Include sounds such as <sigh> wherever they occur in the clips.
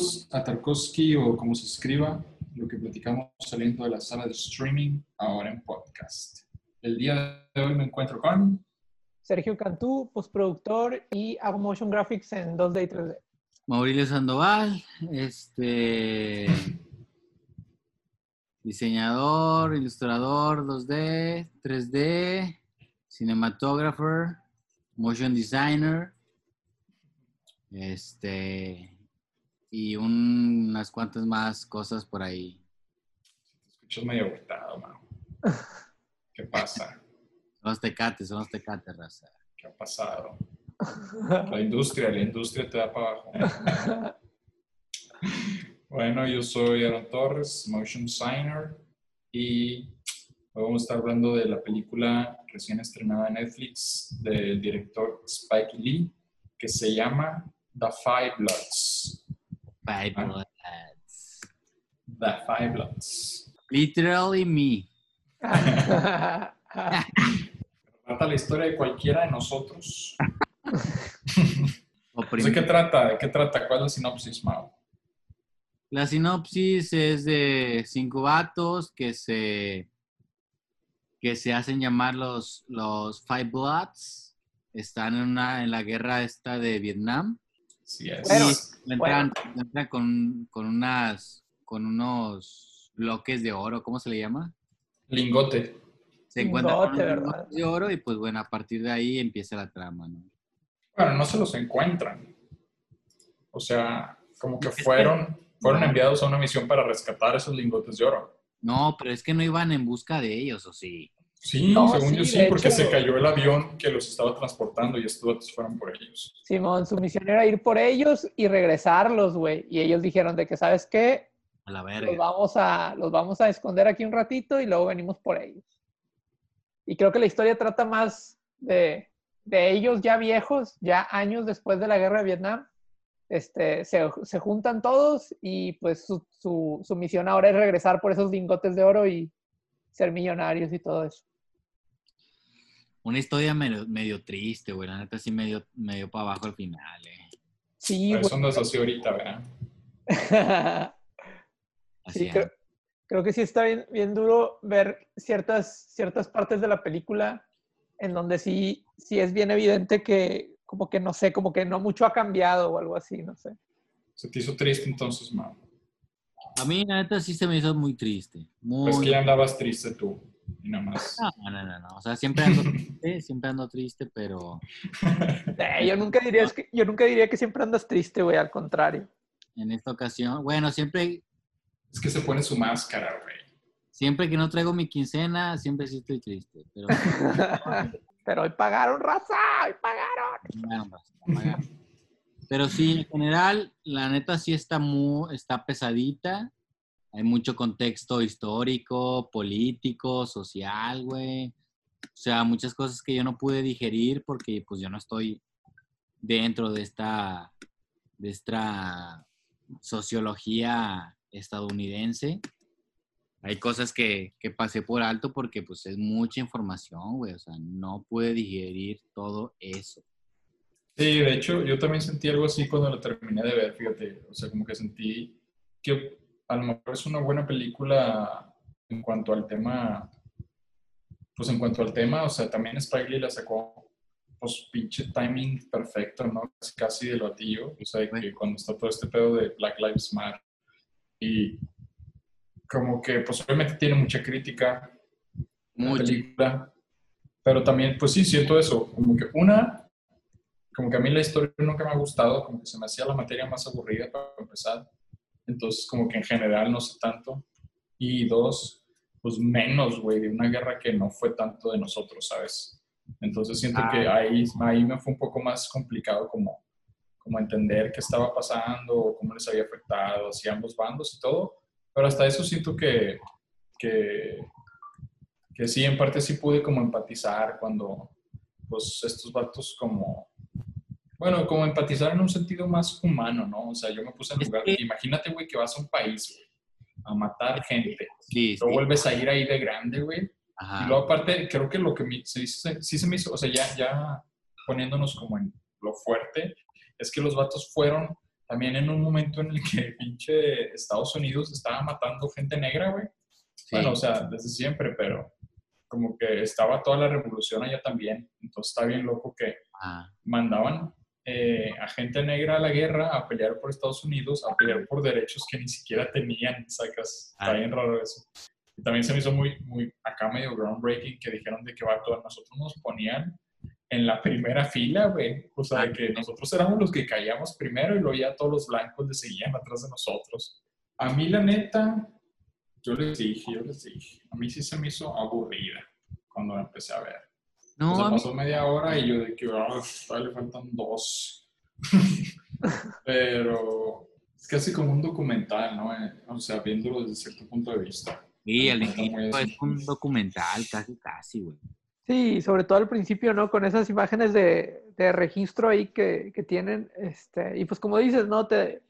Bienvenidos a Tarkovsky o como se escriba, lo que platicamos saliendo de la sala de streaming, ahora en podcast. El día de hoy me encuentro con Sergio Cantú, postproductor y hago motion graphics en 2D y 3D. Mauricio Sandoval, este diseñador, ilustrador 2D, 3D, cinematógrafo, motion designer, este y unas cuantas más cosas por ahí. Te escuchas medio agotado, mano. ¿Qué pasa? Son los tecates, son los tecates, raza. ¿Qué ha pasado? La industria, la industria te da para abajo. Bueno, yo soy Aaron Torres, motion designer, y hoy vamos a estar hablando de la película recién estrenada en Netflix del director Spike Lee, que se llama The Five Bloods. Five Ah. Bloods. The Five Bloods. Literally me. <laughs> Trata la historia de cualquiera de nosotros. <laughs> ¿De qué trata? ¿De qué trata? ¿Cuál es la sinopsis, Mau? La sinopsis es de cinco vatos que se que se hacen llamar los, los Five Bloods. Están en, una, en la guerra esta de Vietnam. Sí, es. Bueno, entran, entran con, con unas con unos bloques de oro, ¿cómo se le llama? Lingote. Se encuentran con Lingote, unos ¿verdad? bloques de oro y pues bueno, a partir de ahí empieza la trama, ¿no? Bueno, no se los encuentran. O sea, como que fueron, fueron enviados a una misión para rescatar esos lingotes de oro. No, pero es que no iban en busca de ellos, ¿o sí? Sí, No, según sí, yo sí, porque hecho- se cayó el avión que los estaba transportando y estos datos fueron por ellos. Simón, su misión era ir por ellos y regresarlos, güey. Y ellos dijeron de que, ¿sabes qué? A la Los verga. vamos a, los vamos a esconder aquí un ratito y luego venimos por ellos. Y creo que la historia trata más de, de ellos ya viejos, ya años después de la guerra de Vietnam. Este, se, se juntan todos y pues su, su, su misión ahora es regresar por esos lingotes de oro y ser millonarios y todo eso. Una historia medio, medio triste, güey. La neta sí medio, medio para abajo al final, eh. Sí, eso andas así ahorita, ¿verdad? <laughs> Así Sí, es. creo, creo que sí está bien, bien duro ver ciertas, ciertas partes de la película en donde sí, sí es bien evidente que como que no sé, como que no mucho ha cambiado o algo así, no sé. Se te hizo triste entonces, Mau. A mí, la neta, sí se me hizo muy triste. Muy... Pues que ya andabas triste tú. Y nada más. No, no, no, no. O sea, siempre ando triste, <laughs> siempre ando triste, pero Eh, yo, nunca diría, es que, yo nunca diría que siempre andas triste, güey, al contrario. en esta ocasión, bueno, siempre, Es que se pone su máscara, güey. siempre que no traigo mi quincena, siempre sí estoy triste. Pero, <laughs> Pero hoy pagaron, raza, hoy pagaron. bueno, pues, apaga. pero sí, en general, la neta sí está muy, está pesadita. Hay mucho contexto histórico, político, social, güey. O sea, muchas cosas que yo no pude digerir porque pues yo no estoy dentro de esta, de esta sociología estadounidense. Hay cosas que, que pasé por alto porque pues es mucha información, güey. O sea, no pude digerir todo eso. Sí, de hecho, yo también sentí algo así cuando la terminé de ver, fíjate. O sea, como que sentí que a lo mejor es una buena película en cuanto al tema. Pues en cuanto al tema, o sea, también Spike Lee la sacó, pues pinche timing perfecto, ¿no? Casi, casi del batillo. O sea, que cuando está todo este pedo de Black Lives Matter. Y como que, pues obviamente tiene mucha crítica, la película. Pero también, pues sí, siento eso. Como que una, como que a mí la historia nunca me ha gustado, como que se me hacía la materia más aburrida para empezar. Entonces, como que en general no sé tanto. Y dos, pues menos, güey, de una guerra que no fue tanto de nosotros, ¿sabes? Entonces siento que ahí, ahí me fue un poco más complicado como, como entender qué estaba pasando, cómo les había afectado, hacia ambos bandos y todo. Pero hasta eso siento que, que, que sí, en parte sí pude como empatizar cuando, pues, estos vatos como, bueno, como empatizar en un sentido más humano, ¿no? O sea, yo me puse en lugar, imagínate, güey, que vas a un país, güey, a matar gente, Sí, sí. vuelves a ir ahí de grande, güey, Ajá. y luego aparte, creo que lo que me- se dice- sí se me hizo, o sea, ya, ya poniéndonos como en lo fuerte, es que los vatos fueron también en un momento en el que pinche Estados Unidos estaba matando gente negra, güey. Bueno, o sea, desde siempre, pero como que estaba toda la revolución allá también. Entonces está bien loco que Ah, mandaban eh, a gente negra a la guerra a pelear por Estados Unidos, a pelear por derechos que ni siquiera tenían, sacas. Está Ah. bien raro eso. Y también se me hizo muy, muy acá medio groundbreaking que dijeron de que va todos nosotros nos ponían en la primera fila, güey. O sea, de que nosotros éramos los que caíamos primero y luego ya todos los blancos le seguían atrás de nosotros. A mí, la neta, yo les dije, yo les dije, a mí sí se me hizo aburrida cuando la empecé a ver. No, o sea, a mí- pasó media hora y yo de que ah, todavía le faltan dos. <laughs> Pero es casi como un documental, ¿no? Eh, O sea, viéndolo desde cierto punto de vista. sí, el así. es un documental, casi, casi, güey. Sí, sobre todo al principio, ¿no? Con esas imágenes de, de registro ahí que, que tienen. Este, y pues como dices, ¿no? Te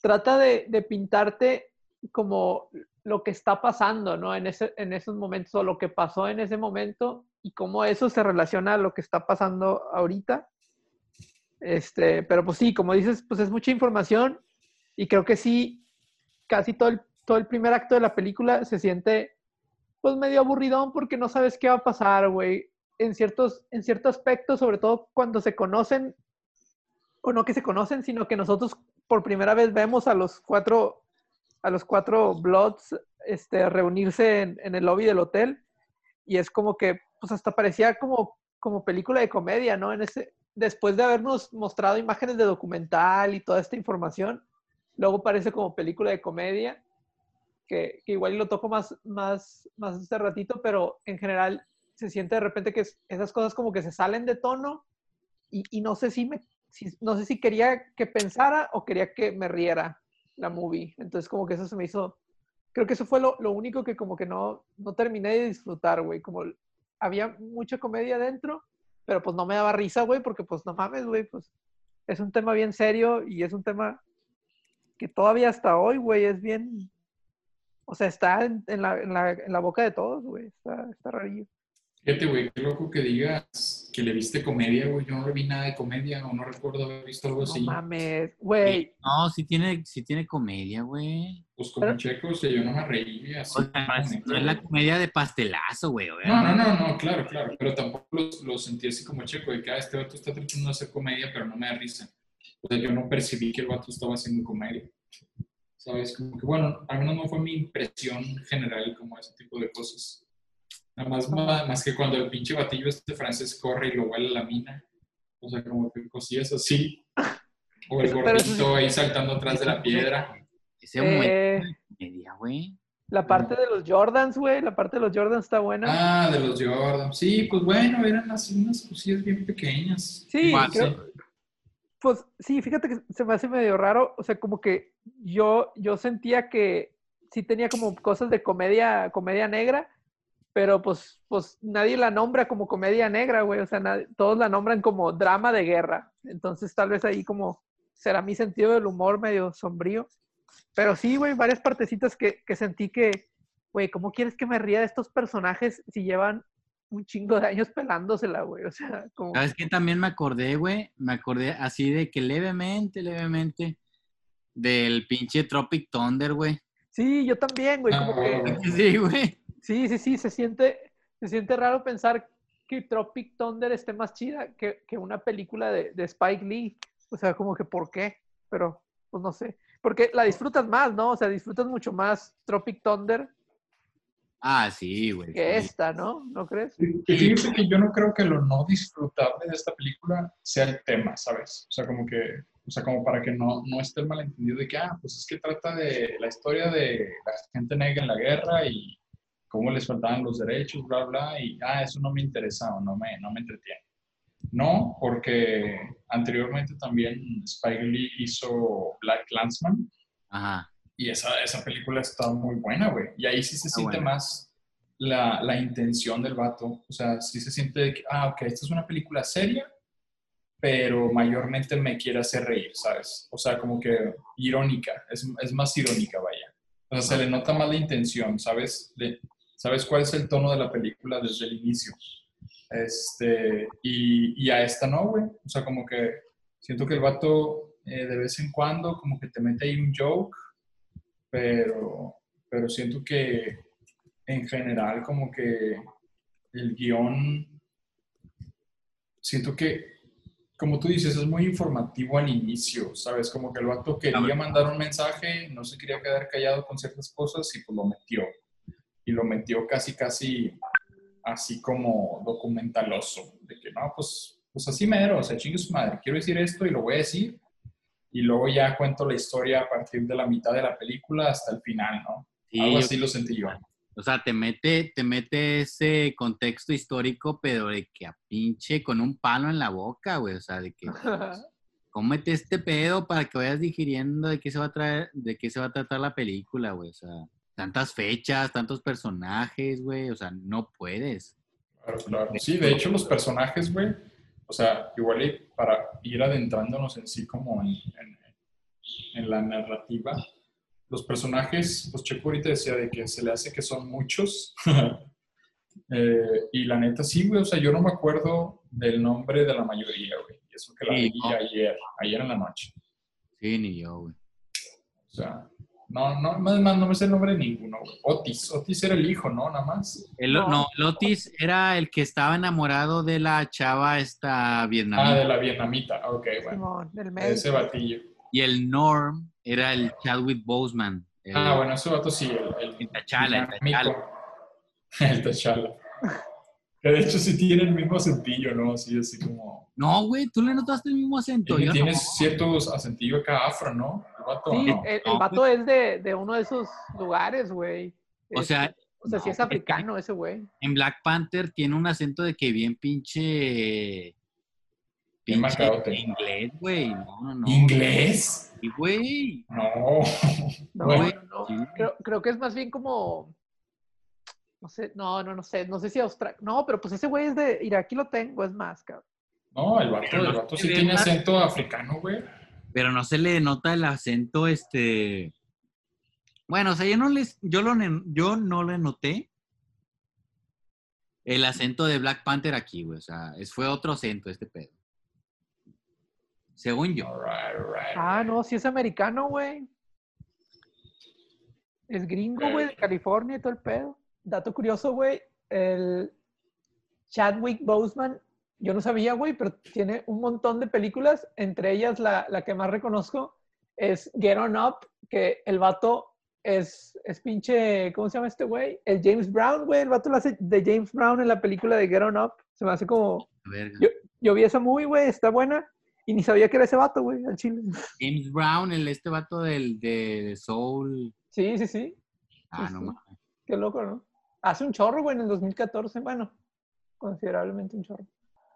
trata de, de pintarte como lo que está pasando, ¿no? En, ese, en esos momentos o lo que pasó en ese momento y cómo eso se relaciona a lo que está pasando ahorita. Este, pero pues sí, como dices, pues es mucha información y creo que sí, casi todo el, todo el primer acto de la película se siente pues medio aburridón porque no sabes qué va a pasar, güey. En ciertos, en cierto aspecto, sobre todo cuando se conocen, o no que se conocen, sino que nosotros por primera vez vemos a los cuatro, a los cuatro Bloods este, reunirse en, el lobby del hotel. Y es como que, pues hasta parecía como, como película de comedia, ¿no? En ese, después de habernos mostrado imágenes de documental y toda esta información, luego parece como película de comedia que, igual lo toco más, más, más este ratito, pero en general se siente de repente que es- esas cosas como que se salen de tono y, y no sé si me, no sé si quería que pensara o quería que me riera la movie. Entonces como que eso se me hizo, creo que eso fue lo, lo único que como que no, no terminé de disfrutar, güey, como había mucha comedia dentro, pero pues no me daba risa, güey, porque pues no mames, güey, pues es un tema bien serio y es un tema que todavía hasta hoy, güey, es bien, o sea, está en, la, en, la, en la boca de todos, güey, está, está rarillo. Fíjate, güey, qué loco que digas que le viste comedia, güey. Yo no vi nada de comedia o no recuerdo haber visto algo No así. mames, güey. No, sí tiene, sí tiene comedia, güey. Pues como Pero- checo, o sea, yo no me reí así. O sea, no es, no es la comedia de pastelazo, güey. No, no, no, no, claro, claro. Pero tampoco lo, lo sentí así como checo, de que ah, este vato está tratando de hacer comedia, pero no me da risa. O sea, yo no percibí que el vato estaba haciendo comedia. ¿Sabes? Como que, bueno, al menos no fue mi impresión general como ese tipo de cosas. Nada más, más que cuando el pinche batillo este francés corre y lo huele a la mina. O sea, como que cosillas así. O el gordito ahí saltando atrás de la piedra. Ese Eh, de comedia, güey. la parte de los Jordans, güey, la parte de los Jordans está buena. Ah, de los Jordan. Sí, pues bueno, eran así unas cosillas bien pequeñas. Sí, creo- pues sí, fíjate que se me hace medio raro, o sea, como que yo, yo sentía que sí tenía como cosas de comedia, comedia negra, pero pues, pues nadie la nombra como comedia negra, güey, o sea, nadie- todos la nombran como drama de guerra, entonces tal vez ahí como será mi sentido del humor medio sombrío, pero sí, güey, varias partecitas que, que sentí que, güey, ¿cómo quieres que me ría de estos personajes si llevan un chingo de años pelándosela, güey? O sea, como... ¿Sabes qué? También me acordé, güey. Me acordé así de que levemente, levemente, del pinche Tropic Thunder, güey. Sí, yo también, güey, como que... <laughs> Sí, güey. Sí, sí, sí, se siente, se siente raro pensar que Tropic Thunder esté más chida que, que una película de, de Spike Lee. O sea, como que ¿por qué? Pero, pues no sé. Porque la disfrutas más, ¿no? O sea, disfrutas mucho más Tropic Thunder Ah, sí, güey. que sí. esta, ¿no? ¿No crees? Y fíjate que yo no creo que lo no disfrutable de esta película sea el tema, ¿sabes? O sea, como que, o sea, como para que no, no esté el malentendido de que, ah, pues es que trata de la historia de la gente negra en la guerra y cómo les faltaban los derechos, bla, bla, y, ah, eso no me interesa o no me, no me entretiene. No, porque anteriormente también Spike Lee hizo Black Clansman Ajá. y esa, esa película está muy buena, güey. Y ahí sí se Está siente buena. más la, la intención del vato. O sea, sí se siente de que, ah, ok, esta es una película seria, pero mayormente me quiere hacer reír, ¿sabes? O sea, como que irónica, es, es más irónica, vaya. O sea, se le nota más la intención, ¿sabes? De- ¿Sabes cuál es el tono de la película desde el inicio? Este, y, y a esta no, güey. O sea, como que siento que el vato eh, de vez en cuando, como que te mete ahí un joke, pero, pero siento que en general como que el guion, siento que, como tú dices, es muy informativo al inicio, ¿sabes? Como que el vato quería mandar un mensaje, no se quería quedar callado con ciertas cosas y pues lo metió. Y lo metió casi, casi así como documentaloso, de que no, pues, pues así mero, o sea, chingue su madre, quiero decir esto y lo voy a decir, y luego ya cuento la historia a partir de la mitad de la película hasta el final, ¿no? Algo así lo sentí yo. O sea, te mete, te mete ese contexto histórico, pero de que a pinche con un palo en la boca, güey. O sea, de que <laughs> cómete este pedo para que vayas digiriendo de qué se va a traer, de qué se va a tratar la película, güey. O sea, tantas fechas, tantos personajes, güey. O sea, no puedes. Claro, claro. Sí, de hecho, los personajes, güey. O sea, igual para ir adentrándonos en sí como en, en la narrativa, los personajes, pues Checo ahorita decía de que se le hace que son muchos. <laughs> Eh, y la neta, sí, güey, o sea, yo no me acuerdo del nombre de la mayoría, güey. Y eso que la vi ayer, ayer en la noche. Sí, ni yo, güey. O sea, no, no, más, más no me sé el nombre de ninguno, güey. Otis, Otis era el hijo, ¿no? Nada más. El, no. Otis era el que estaba enamorado de la chava esta vietnamita. Ah, de la vietnamita, ok, bueno. ese batillo. Y el Norm era el Chadwick Boseman. ah, bueno, ese vato sí, el, el, Tachala, el Tachala. El Tachala. <laughs> Que de hecho sí tiene el mismo acentillo, ¿no? Así, así como... No, güey, tú le notaste el mismo acento. Tiene, tienes ciertos acentillos acá afro, ¿no? El vato, sí, el, vato es de, de, uno de esos lugares, güey. O sea... O sea, sí es africano ese güey. En Black Panther tiene un acento de que bien pinche Pinche inglés, güey. No, no, no. ¿Inglés? Sí, güey. No. No, güey. no. Creo, creo, que es más bien como. No sé, no, no, no sé. No sé si Australia. No, pero pues ese güey es de. Mira, aquí lo tengo, es más, cabrón. No, el vato, el vato sí tiene acento africano, güey. Pero no se le nota el acento, este. Bueno, o sea, yo no les, yo lo, yo no le noté el acento de Black Panther aquí, güey. O sea, es, fue otro acento este pedo. Según yo. ah, no, sí es americano, güey. Es gringo, güey, de California y todo el pedo. Dato curioso, güey. El Chadwick Boseman, yo no sabía, güey, pero tiene un montón de películas. Entre ellas, la, la que más reconozco es Get On Up, que el vato es, es pinche, ¿cómo se llama este güey? El James Brown, güey. El vato lo hace de James Brown en la película de Get On Up. Se me hace como... Yo, yo vi esa muy, güey, está buena. Y ni sabía que era ese vato, güey, al chile. James Brown, el este vato del de Soul. Sí, sí, sí. Ah, no mames. Qué loco, ¿no? Hace un chorro, güey, en el 2014. Bueno, considerablemente un chorro.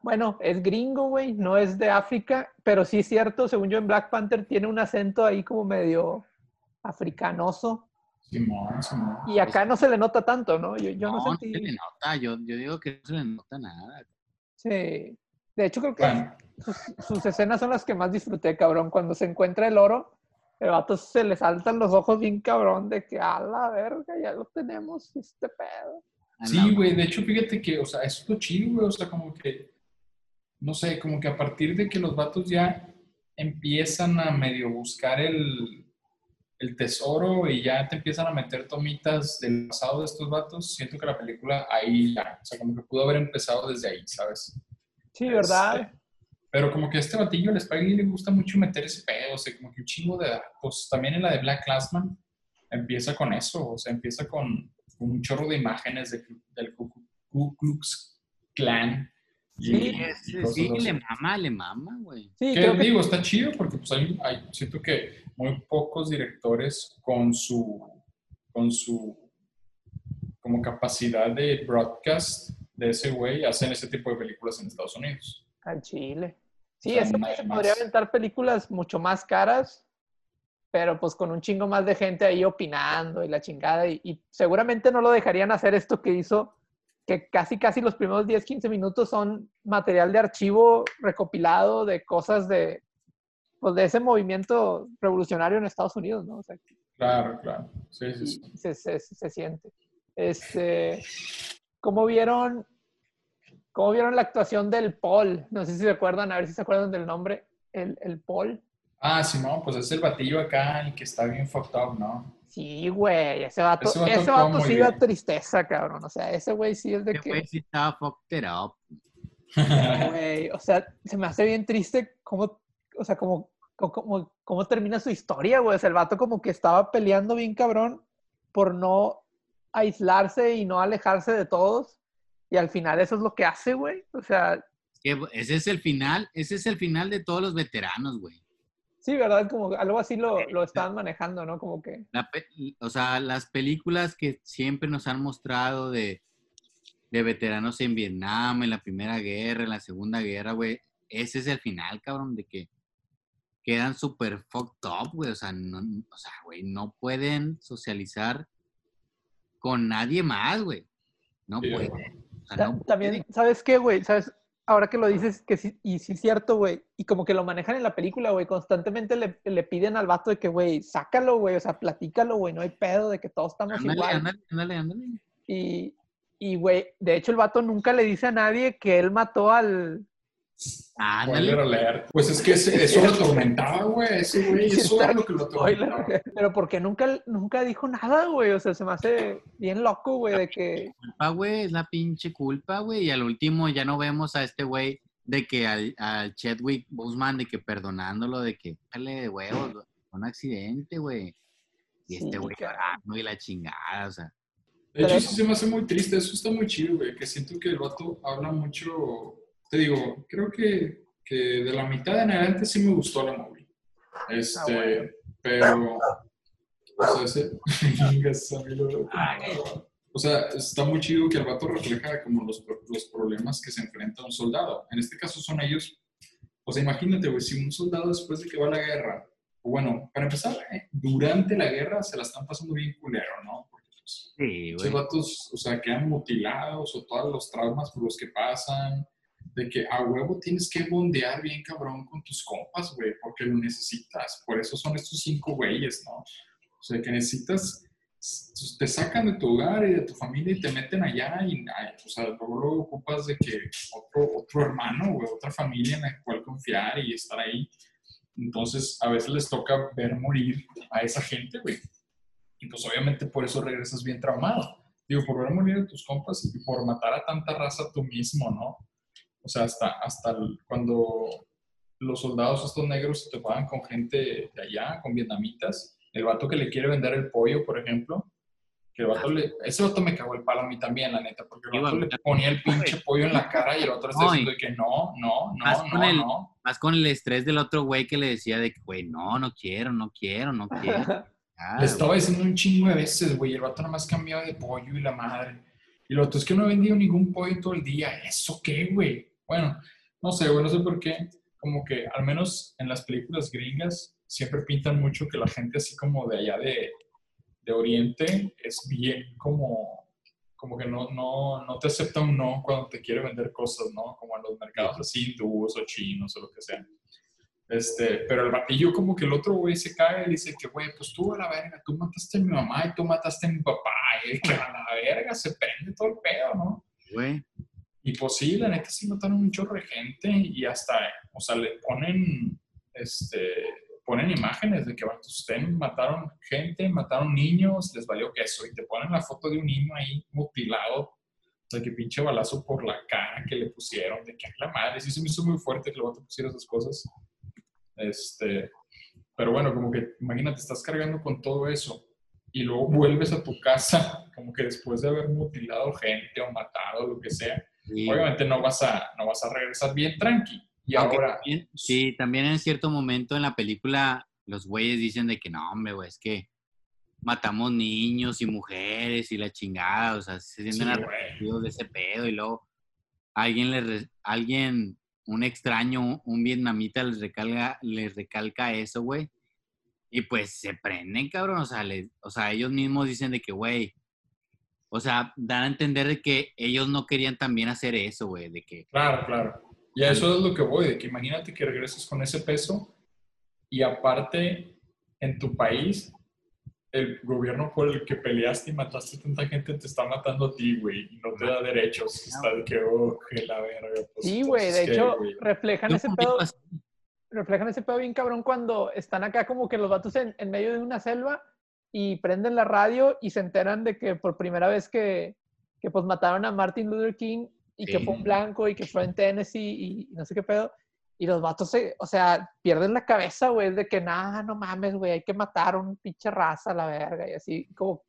Bueno, es gringo, güey, no es de África, pero sí es cierto, según yo en Black Panther tiene un acento ahí como medio africanoso. Simón, Simón. Y acá no se le nota tanto, ¿no? Yo, yo no, no se le nota, yo, yo digo que no se le nota nada. Sí. De hecho, creo que sus, escenas son las que más disfruté, cabrón. Cuando se encuentra el oro, el vato se le saltan los ojos bien cabrón de que a la verga, ya lo tenemos, este pedo. Sí, güey, de hecho, fíjate que, o sea, eso es lo chido, güey, o sea, como que, no sé, como que a partir de que los vatos ya empiezan a medio buscar el, el tesoro y ya te empiezan a meter tomitas del pasado de estos vatos, siento que la película ahí ya, o sea, como que pudo haber empezado desde ahí, ¿sabes? Sí, ¿verdad? Este, pero como que a este batillo, el Spike le gusta mucho meter ese pedo, o sea, como que un chingo de... Pues también en la de Black Classman empieza con eso, o sea, empieza con, un chorro de imágenes del Ku Klux Klan. Sí, sí, le mama, le mama, güey. Sí, que digo, está chido porque pues hay, hay, siento que muy pocos directores con su, con su como capacidad de broadcast de ese güey hacen ese tipo de películas en Estados Unidos. Al Chile. Sí, eso se podría aventar películas mucho más caras, pero pues con un chingo más de gente ahí opinando y la chingada. Y, seguramente no lo dejarían hacer esto que hizo, que casi, casi los primeros 10, 15 minutos son material de archivo recopilado de cosas de, pues de ese movimiento revolucionario en Estados Unidos, ¿no? claro, claro. Sí, sí, sí. Se, se, se siente. Este, ¿Cómo vieron, ¿Cómo vieron la actuación del Paul? No sé si se acuerdan, a ver si se acuerdan del nombre, el, el Paul. Ah, Simón, pues es el batillo acá, el que está bien fucked up, ¿no? Sí, güey, ese vato, Ese vato ese vato sí da tristeza, cabrón. O sea, ese güey sí es de Ese que, güey sí estaba fucked up. <laughs> güey, o sea, se me hace bien triste cómo, o sea, como, co- como, cómo termina su historia, güey. O sea, el vato como que estaba peleando bien cabrón por no aislarse y no alejarse de todos. Y al final eso es lo que hace, güey. O sea, ese es el final, ese es el final de todos los veteranos, güey. Sí, ¿verdad? Como algo así lo, lo estaban manejando, ¿no? Como que... La o sea, las películas que siempre nos han mostrado de, de veteranos en Vietnam, en la Primera Guerra, en la Segunda Guerra, güey, ese es el final, cabrón, de que quedan súper fucked up, güey. O sea, no, o sea, güey, no pueden socializar con nadie más, güey. No Sí, pueden. güey. O sea, Ta- no También, pueden. ¿sabes qué, güey? ¿Sabes? Ahora que lo dices, que sí, y sí es cierto, güey. Y como que lo manejan en la película, güey. Constantemente le, le piden al vato de que, güey, sácalo, güey. O sea, platícalo, güey. No hay pedo de que todos estamos Ándale, igual. ándale, ándale, ándale. Y, y, güey, de hecho el vato nunca le dice a nadie que él mató al... Spoiler alert. Pues es que eso lo atormentaba, güey. Ese güey, Sí, eso era lo que lo atormentaba. Pero porque nunca, nunca dijo nada, güey. O sea, se me hace bien loco, güey, de que... culpa, güey, es la pinche culpa, güey. Y al último ya no vemos a este güey de que al, al Chadwick Boseman, de que perdonándolo, de que, dale de huevos, un accidente, güey. Y este Sí, güey cabrón. llorando y la chingada, o sea. De hecho, sí se me hace muy triste. Eso está muy chido, güey. Que siento que el vato habla mucho. Te digo, creo que, que de la mitad en adelante sí me gustó la movie. Este, Ah, bueno. pero. O sea, ese. <laughs> Chingas, a mí lo- O sea, está muy chido que el vato refleja como los, los problemas que se enfrenta un soldado. En este caso son ellos. O sea, imagínate, güey, si un soldado después de que va a la guerra, o bueno, para empezar, eh, durante la guerra se la están pasando bien culero, ¿no? Porque pues, Sí, esos güey. vatos, o sea, quedan mutilados o todos los traumas por los que pasan, de que a huevo tienes que bondear bien cabrón con tus compas, güey, porque lo necesitas. Por eso son estos cinco güeyes, ¿no? O sea, que necesitas, te sacan de tu hogar y de tu familia y te meten allá y, o sea, luego, luego ocupas de que otro, otro hermano, güey, otra familia en la cual confiar y estar ahí. Entonces, a veces les toca ver morir a esa gente, güey. Y pues obviamente por eso regresas bien traumado. Digo, por ver morir a tus compas y por matar a tanta raza tú mismo, ¿no? O sea, hasta, hasta cuando los soldados estos negros se topaban con gente de allá, con vietnamitas, el vato que le quiere vender el pollo, por ejemplo, que el vato le... Ese vato me cagó el palo a mí también, la neta, porque el vato le ponía el pinche pollo en la cara y el otro está diciendo que no, no, Más no, con no, el- no. Más con el estrés del otro güey que le decía de que, güey, no, no quiero, no quiero, no <laughs> quiero. Ah, Le estaba diciendo un chingo de veces, güey. El vato nada más cambiaba de pollo y la madre. Y lo otro es que no he vendido ningún pollo todo el día. ¿Eso qué, güey? Bueno, no sé, güey, no sé por qué. Como que, al menos en las películas gringas, siempre pintan mucho que la gente así como de allá de, de Oriente es bien como, como que no, no, no te acepta un no cuando te quiere vender cosas, ¿no? Como en los mercados así hindúes o chinos o lo que sea. Este, pero el batillo como que el otro güey se cae y dice que, güey, pues tú a la verga, tú mataste a mi mamá y tú mataste a mi papá. Y que a la verga se prende todo el pedo, ¿no? güey. Y pues sí, la neta sí mataron un chorro de gente y hasta, o sea, le ponen, este, ponen imágenes de que ustedes mataron gente, mataron niños, les valió queso y te ponen la foto de un niño ahí mutilado, de que pinche balazo por la cara que le pusieron, de que la madre, sí se me hizo muy fuerte que el vato pusiera esas cosas. Este, pero bueno, como que imagínate, estás cargando con todo eso y luego vuelves a tu casa, como que después de haber mutilado gente o matado, lo que sea, Sí, obviamente no vas a, no vas a regresar bien tranqui. Y Aunque ahora, también- sí, también en cierto momento en la película los güeyes dicen de que no, hombre, güey, es que matamos niños y mujeres y la chingada, o sea, se sienten arrepentidos de ese pedo y luego alguien les alguien un extraño, un vietnamita les recalca les recalca eso, güey. Y pues se prenden, cabrón, o sea, les- o sea, ellos mismos dicen de que, güey, o sea, dan a entender de que ellos no querían también hacer eso, güey, de que Claro, claro. Y a eso es lo que voy, de que imagínate que regreses con ese peso y aparte en tu país el gobierno por el que peleaste y mataste a tanta gente te está matando a ti, güey, y no te da derechos. Está de que, oh, que la verga. pues, Sí, güey, de entonces, ¿qué, hecho, güey? reflejan ese pedo, reflejan ese pedo bien cabrón cuando están acá como que los vatos en, en medio de una selva y prenden la radio y se enteran de que por primera vez que, que pues mataron a Martin Luther King y que Sí. fue un blanco y que fue en Tennessee y, y no sé qué pedo. Y los vatos, se, o sea, pierden la cabeza, güey, de que nada, no mames, güey, hay que matar a un pinche raza la verga y así, como, o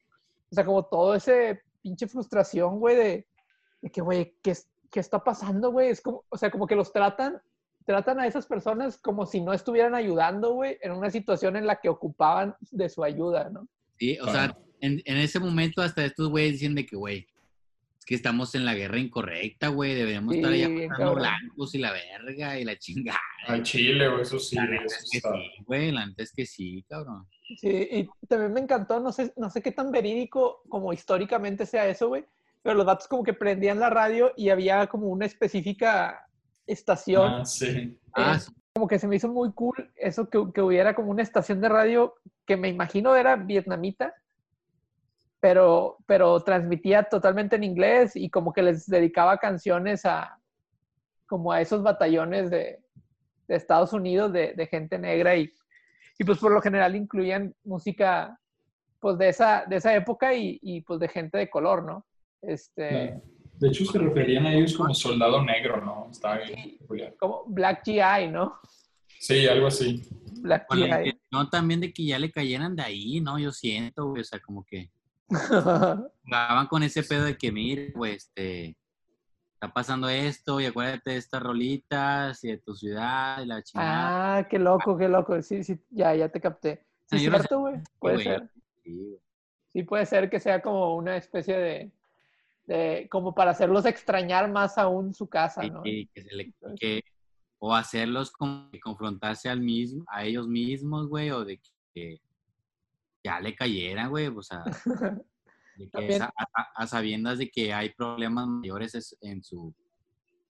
sea, como todo ese pinche frustración, güey, de, de que, güey, ¿qué, ¿qué está pasando, güey? Es como, o sea, como que los tratan, tratan a esas personas como si no estuvieran ayudando, güey, en una situación en la que ocupaban de su ayuda, ¿no? Sí, o sea, en, en ese momento hasta estos güeyes dicen de que, güey, es que estamos en la guerra incorrecta, güey, deberíamos estar allá matando blancos y la verga y la chingada. Al Chile, güey, eso sí, La neta eso es que está. sí, güey, la neta es que sí, cabrón. Sí, y también me encantó, no sé, no sé qué tan verídico como históricamente sea eso, güey, pero los datos como que prendían la radio y había como una específica estación, Ah, sí. Ah, Eh, sí, como que se me hizo muy cool eso que, que hubiera como una estación de radio que me imagino era vietnamita, pero, pero transmitía totalmente en inglés y como que les dedicaba canciones a como a esos batallones de, de Estados Unidos de, de gente negra y, y pues por lo general incluían música pues de esa, de esa época y, y pues de gente de color, ¿no? Este, De hecho, se referían a ellos como soldado negro, ¿no? Estaba bien como Black GI, ¿no? Sí, algo así. Black con la GI. intención también de que ya le cayeran de ahí, ¿no? Yo siento, güey, o sea, como que <laughs> jugaban con ese pedo de que, mire, güey, este, está pasando esto y acuérdate de estas rolitas y de tu ciudad y la chingada. Ah, qué loco, qué loco. Sí, sí, ya, ya te capté. Sí, no sé. cierto, güey. Puede ser. Sí, puede ser que sea como una especie de, de como para hacerlos extrañar más aún su casa, Sí, ¿no? que se le- que- o hacerlos confrontarse al mismo, a ellos mismos, güey, o de que ya le cayeran, güey, o sea, de <laughs> que a, a- sabiendas de que hay problemas mayores es- en su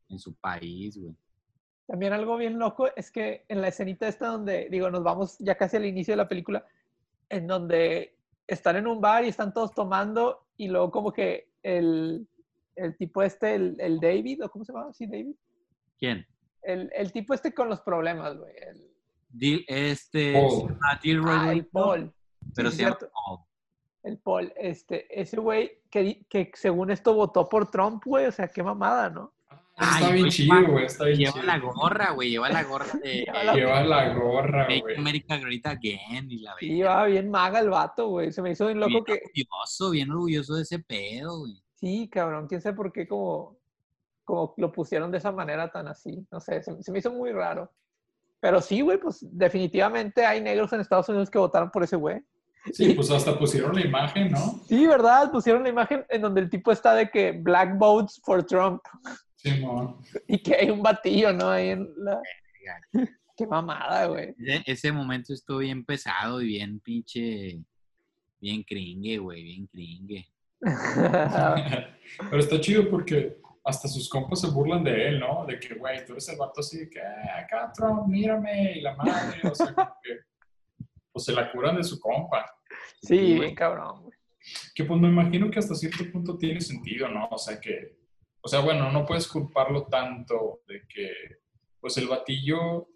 en su país, güey. También algo bien loco es que en la escenita esta donde, digo, nos vamos ya casi al inicio de la película, en donde están en un bar y están todos tomando y luego como que el, el tipo este, el, el David, ¿o cómo se llama? Sí, David. ¿Quién? El, el tipo este con los problemas, güey. El, Dil- este Paul. ah, Dilroy ah, el Paul. pero sí, se llama cierto. Paul. El Paul, este, ese güey que, que según esto votó por Trump, güey, o sea, qué mamada, ¿no? Está Ay, bien güey, chido, lleva- güey, está bien Lleva chido. la gorra, güey, lleva la gorra de <laughs> Lleva la- Lleva la gorra, Make güey. America Great Again y la Sí, va bien maga el vato, güey. Se me hizo bien loco bien que, orgulloso, bien orgulloso de ese pedo, güey. sí, cabrón, quién sabe por qué como, como lo pusieron de esa manera tan así. No sé, se, se me hizo muy raro. Pero sí, güey, pues definitivamente hay negros en Estados Unidos que votaron por ese güey. Sí, pues hasta pusieron la imagen, ¿no? Sí, ¿verdad? Pusieron la imagen en donde el tipo está de que Black votes for Trump Sí, y que hay un batillo, ¿no? Ahí en la... Qué mamada, güey. Ese, ese momento estuvo bien pesado y bien pinche, bien cringe, güey, bien cringe. Pero está chido porque hasta sus compas se burlan de él, ¿no? De que, güey, tú eres el vato así de que, "Eh, acá Trump, mírame, y la madre, o sea, como que, pues se la curan de su compa. Sí, bien cabrón, güey. Que pues me imagino que hasta cierto punto tiene sentido, ¿no? O sea que, o sea, bueno, no puedes culparlo tanto de que, pues el batillo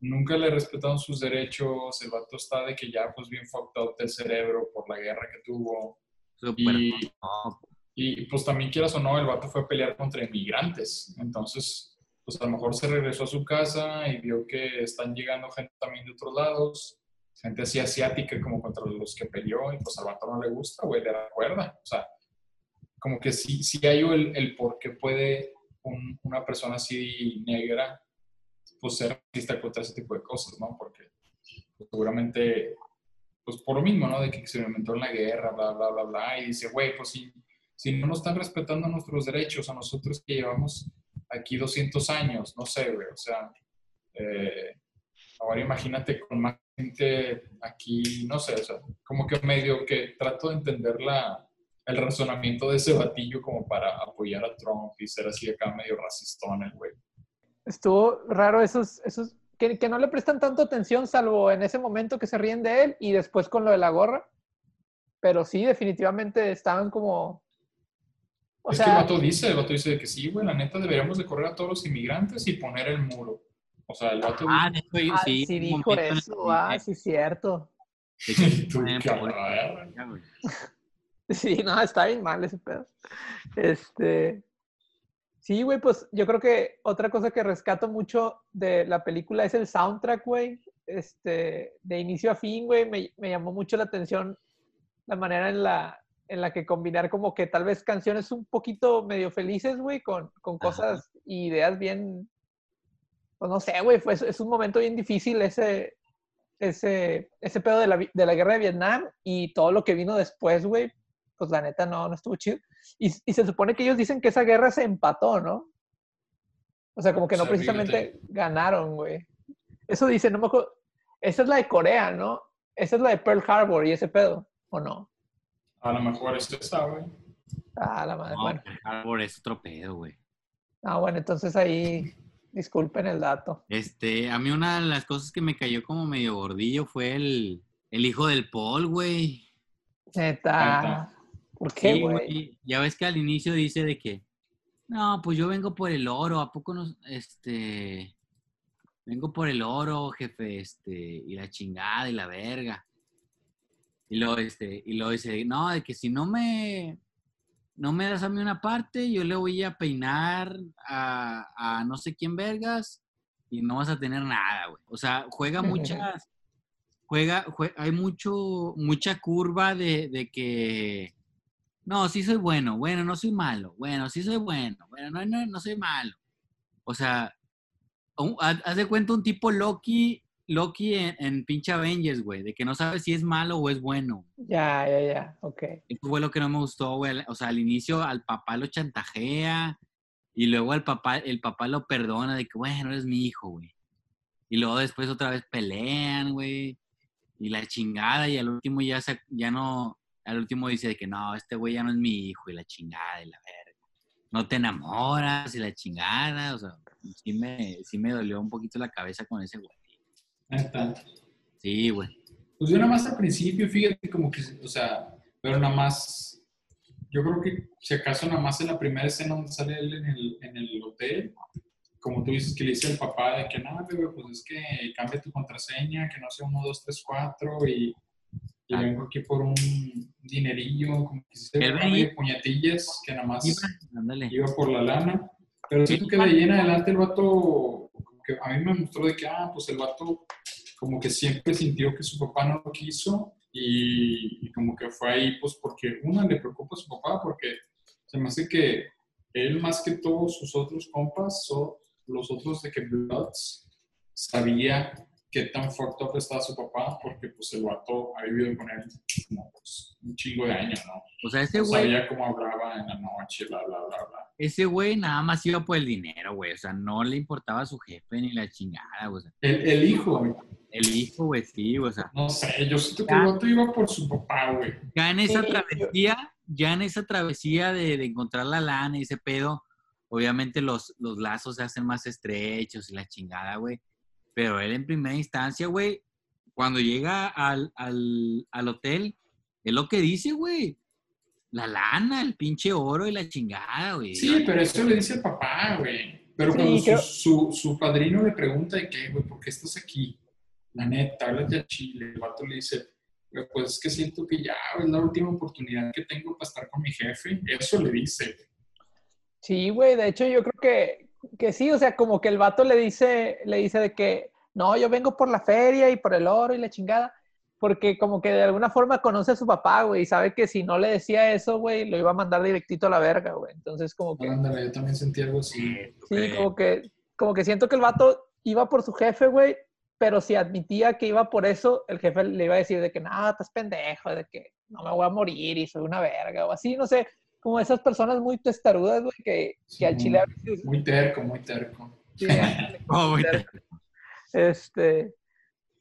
nunca le respetaron sus derechos, el vato está de que ya pues bien fucked up del cerebro por la guerra que tuvo. Y pues también quieras o no, el vato fue a pelear contra inmigrantes. Entonces, pues a lo mejor se regresó a su casa y vio que están llegando gente también de otros lados, gente así asiática como contra los que peleó y pues al vato no le gusta, güey, le recuerda. O sea, como que sí, sí hay el, el por qué puede un- una persona así negra pues ser racista contra ese tipo de cosas, ¿no? Porque pues, seguramente, pues por lo mismo, ¿no? De que inventó en la guerra, bla, bla, bla, bla, y dice, güey, pues sí, si no nos están respetando nuestros derechos a nosotros que llevamos aquí 200 años, no sé, güey, o sea, eh, ahora imagínate con más gente aquí, no sé, o sea, como que medio que trato de entender la, el razonamiento de ese batillo como para apoyar a Trump y ser así acá medio racistón el güey. Estuvo raro esos, esos que, que no le prestan tanto atención, salvo en ese momento que se ríen de él y después con lo de la gorra. Pero sí, definitivamente estaban como. O es que el sea, vato dice, el vato dice que sí, güey, la neta deberíamos de correr a todos los inmigrantes y poner el muro. O sea, el vato... Ah, hecho, Ah, sí. sí, dijo eso. Ah, sí, cierto. <laughs> Tú, <laughs> Sí, no, está bien mal ese pedo. Este. Sí, güey, pues yo creo que otra cosa que rescato mucho de la película es el soundtrack, güey. Este, de inicio a fin, güey, me, me llamó mucho la atención la manera en la, en la que combinar como que tal vez canciones un poquito medio felices, güey, con, con cosas y ideas bien, pues no sé, güey, es un momento bien difícil ese, ese, ese pedo de la, de la guerra de Vietnam y todo lo que vino después, güey, pues la neta no, no estuvo chido. Y, y se supone que ellos dicen que esa guerra se empató, ¿no? O sea, como que no O sea, precisamente ganaron, güey. Eso dice, no me acuerdo. Esa es la de Corea, ¿no? Esa es la de Pearl Harbor y ese pedo, ¿o no? A lo mejor es esa, güey. Ah, la madre. No, bueno, Pearl Harbor es otro pedo, güey. ah, bueno, entonces ahí disculpen el dato. Este, a mí una de las cosas que me cayó como medio gordillo fue el, el hijo del Paul, güey. Neta. ¿Por qué, Sí, güey? Ya ves que al inicio dice de que, no, pues yo vengo por el oro, ¿a poco no? Este, vengo por el oro, jefe, este, y la chingada y la verga. Y luego, este, y luego dice, no, de que si no me, no me das a mí una parte, yo le voy a peinar a, a no sé quién vergas y no vas a tener nada, güey. O sea, juega <laughs> muchas, juega, jue- hay mucho, mucha curva de, de que, no, sí soy bueno, bueno, no soy malo, bueno, sí soy bueno, bueno, no, no, no soy malo. O sea, un- haz de cuenta un tipo Loki, Loki en, en pinche Avengers, güey, de que no sabe si es malo o es bueno. Ya, ya, ya. Ok. Eso fue lo que no me gustó, güey. O sea, al inicio al papá lo chantajea y luego al papá, el papá lo perdona de que, bueno, eres mi hijo, güey. Y luego después otra vez pelean, güey. Y la chingada y al último ya, se, ya no, al último dice de que no, este güey ya no es mi hijo y la chingada y la verga. No te enamoras y la chingada. O sea, sí me, sí me dolió un poquito la cabeza con ese güey. Neta. Sí, güey. Pues yo nada más al principio, fíjate, como que, o sea, pero nada más, yo creo que si acaso nada más en la primera escena donde sale él en el, en el hotel, como tú dices que le dice al papá de que no, bebé, pues es que cambia tu contraseña, que no sea 1, 2, 3, 4 y, y Ah. vengo aquí por un dinerillo, como que se de puñetillas, que nada más Iba, por la lana. Pero siento que de ahí en adelante el vato, como que a mí me mostró de que, ah, pues el vato como que siempre sintió que su papá no lo quiso y, y como que fue ahí, pues porque una le preocupa a su papá porque se me hace que él más que todos sus otros compas, o los otros de que Bloods, sabía qué tan fucked up estaba su papá porque pues el vato ha vivido con él como pues, un chingo de años, ¿no? O sea, ese güey. Sabía cómo hablaba en la noche, bla, bla, bla, bla. ese güey nada más iba por el dinero, güey. O sea, no le importaba a su jefe ni la chingada, güey. O sea, El, el hijo, el hijo, güey, sí, güey. O sea, no sé, yo siento que el vato iba por su papá, güey. ya en esa travesía, ya en esa travesía de, de encontrar la lana y ese pedo, obviamente los, los lazos se hacen más estrechos y la chingada, güey. Pero él en primera instancia, güey, cuando llega al, al, al hotel, es lo que dice, güey. La lana, el pinche oro y la chingada, güey. Sí, pero eso le dice el papá, güey. Pero Sí, cuando su, creo- su, su padrino le pregunta de qué, güey, ¿por qué estás aquí? La neta, háblate a Chile. El vato le dice, "Güey, pues es que siento que ya es la última oportunidad que tengo para estar con mi jefe. Eso le dice. Sí, güey, de hecho yo creo que, que sí, o sea, como que el vato le dice, le dice de que, no, yo vengo por la feria y por el oro y la chingada, porque como que de alguna forma conoce a su papá, güey, y sabe que si no le decía eso, güey, lo iba a mandar directito a la verga, güey. Entonces como que, Ándale, yo también sentí algo así. sí, como que, como que siento que el vato iba por su jefe, güey, pero si admitía que iba por eso, el jefe le iba a decir de que, no, estás pendejo, de que no me voy a morir y soy una verga, o así, no sé, como esas personas muy testarudas, güey, que, que al Sí. chile a veces... Muy terco, muy terco. sí, <laughs> Oh, güey. Este,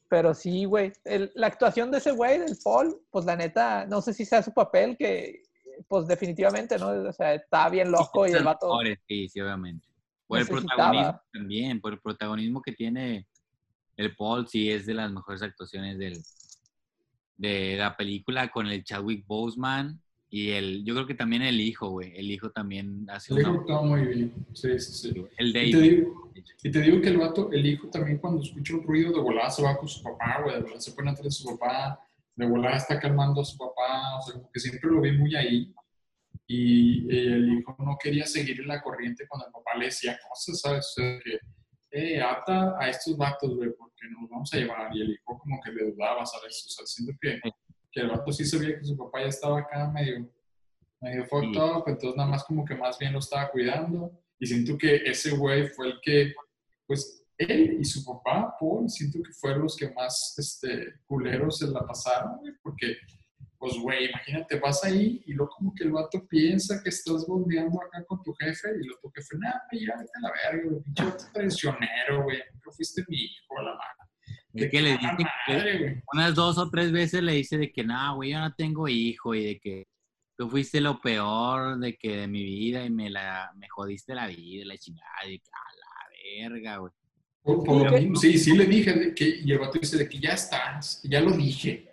pero sí, güey. el- La actuación de ese güey, del Paul, pues la neta, no sé si sea su papel, que pues definitivamente, ¿no? O sea, está bien loco y el vato. Mejores, Sí, sí, obviamente. Por el protagonismo también, por el protagonismo que tiene el Paul, sí es de las mejores actuaciones del, de la película con el Chadwick Boseman. Y el, yo creo que también el hijo, güey. El hijo también hace El hijo una- actuaba muy bien. Sí, sí, sí. El Y te, David. digo, y te digo que el vato, el hijo también cuando escucha un ruido de volada se va con su papá, güey, de volada se pone atrás de su papá, de volada está calmando a su papá, o sea, como que siempre lo vi muy ahí. Y el hijo no quería seguir en la corriente cuando el papá le decía cosas, ¿sabes? O sea, que, eh, ata a estos vatos, güey, porque nos vamos a llevar. Y el hijo como que le dudaba, ¿sabes? O sea, siento que, que el vato sí sabía que su papá ya estaba acá medio, medio fucked Sí. up, entonces nada más como que más bien lo estaba cuidando. Y siento que ese güey fue el que, pues, él y su papá, Paul, siento que fueron los que más, este, culeros se la pasaron, güey, porque, pues, güey, imagínate, vas ahí y luego como que el vato piensa que estás bombeando acá con tu jefe y luego tu jefe, nada, ya, vete a la verga, güey, pinche vato traicionero, güey, nunca fuiste mi hijo, la madre. Es que le Qué dice que- madre, unas dos o tres veces le dice de que no, güey, yo no tengo hijo y de que tú fuiste lo peor de que de mi vida y me la me jodiste la vida y la chingada y que a la verga, güey. Por, por lo que- mismo, sí, sí le dije, de que, y el vato dice de que ya estás, ya lo dije.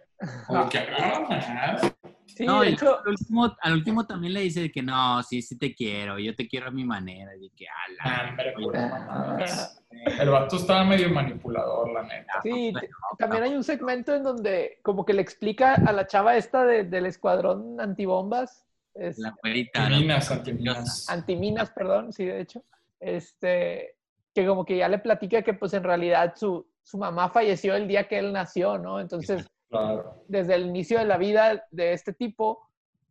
O de que, ah. Sí, no, de hecho, al último, al último también le dice de que no, sí, sí te quiero, yo te quiero a mi manera, y de que a la Hombre, pura Ah. mamada. El vato estaba medio manipulador, la neta. sí, te- también hay un segmento en donde como que le explica a la chava esta de- del escuadrón antibombas, es, la güerita, la- Antiminas, antiminas. antiminas, perdón, sí, de hecho, este, que como que ya le platica que pues en realidad su, su mamá falleció el día que él nació, ¿no? Entonces, Claro. desde el inicio de la vida de este tipo,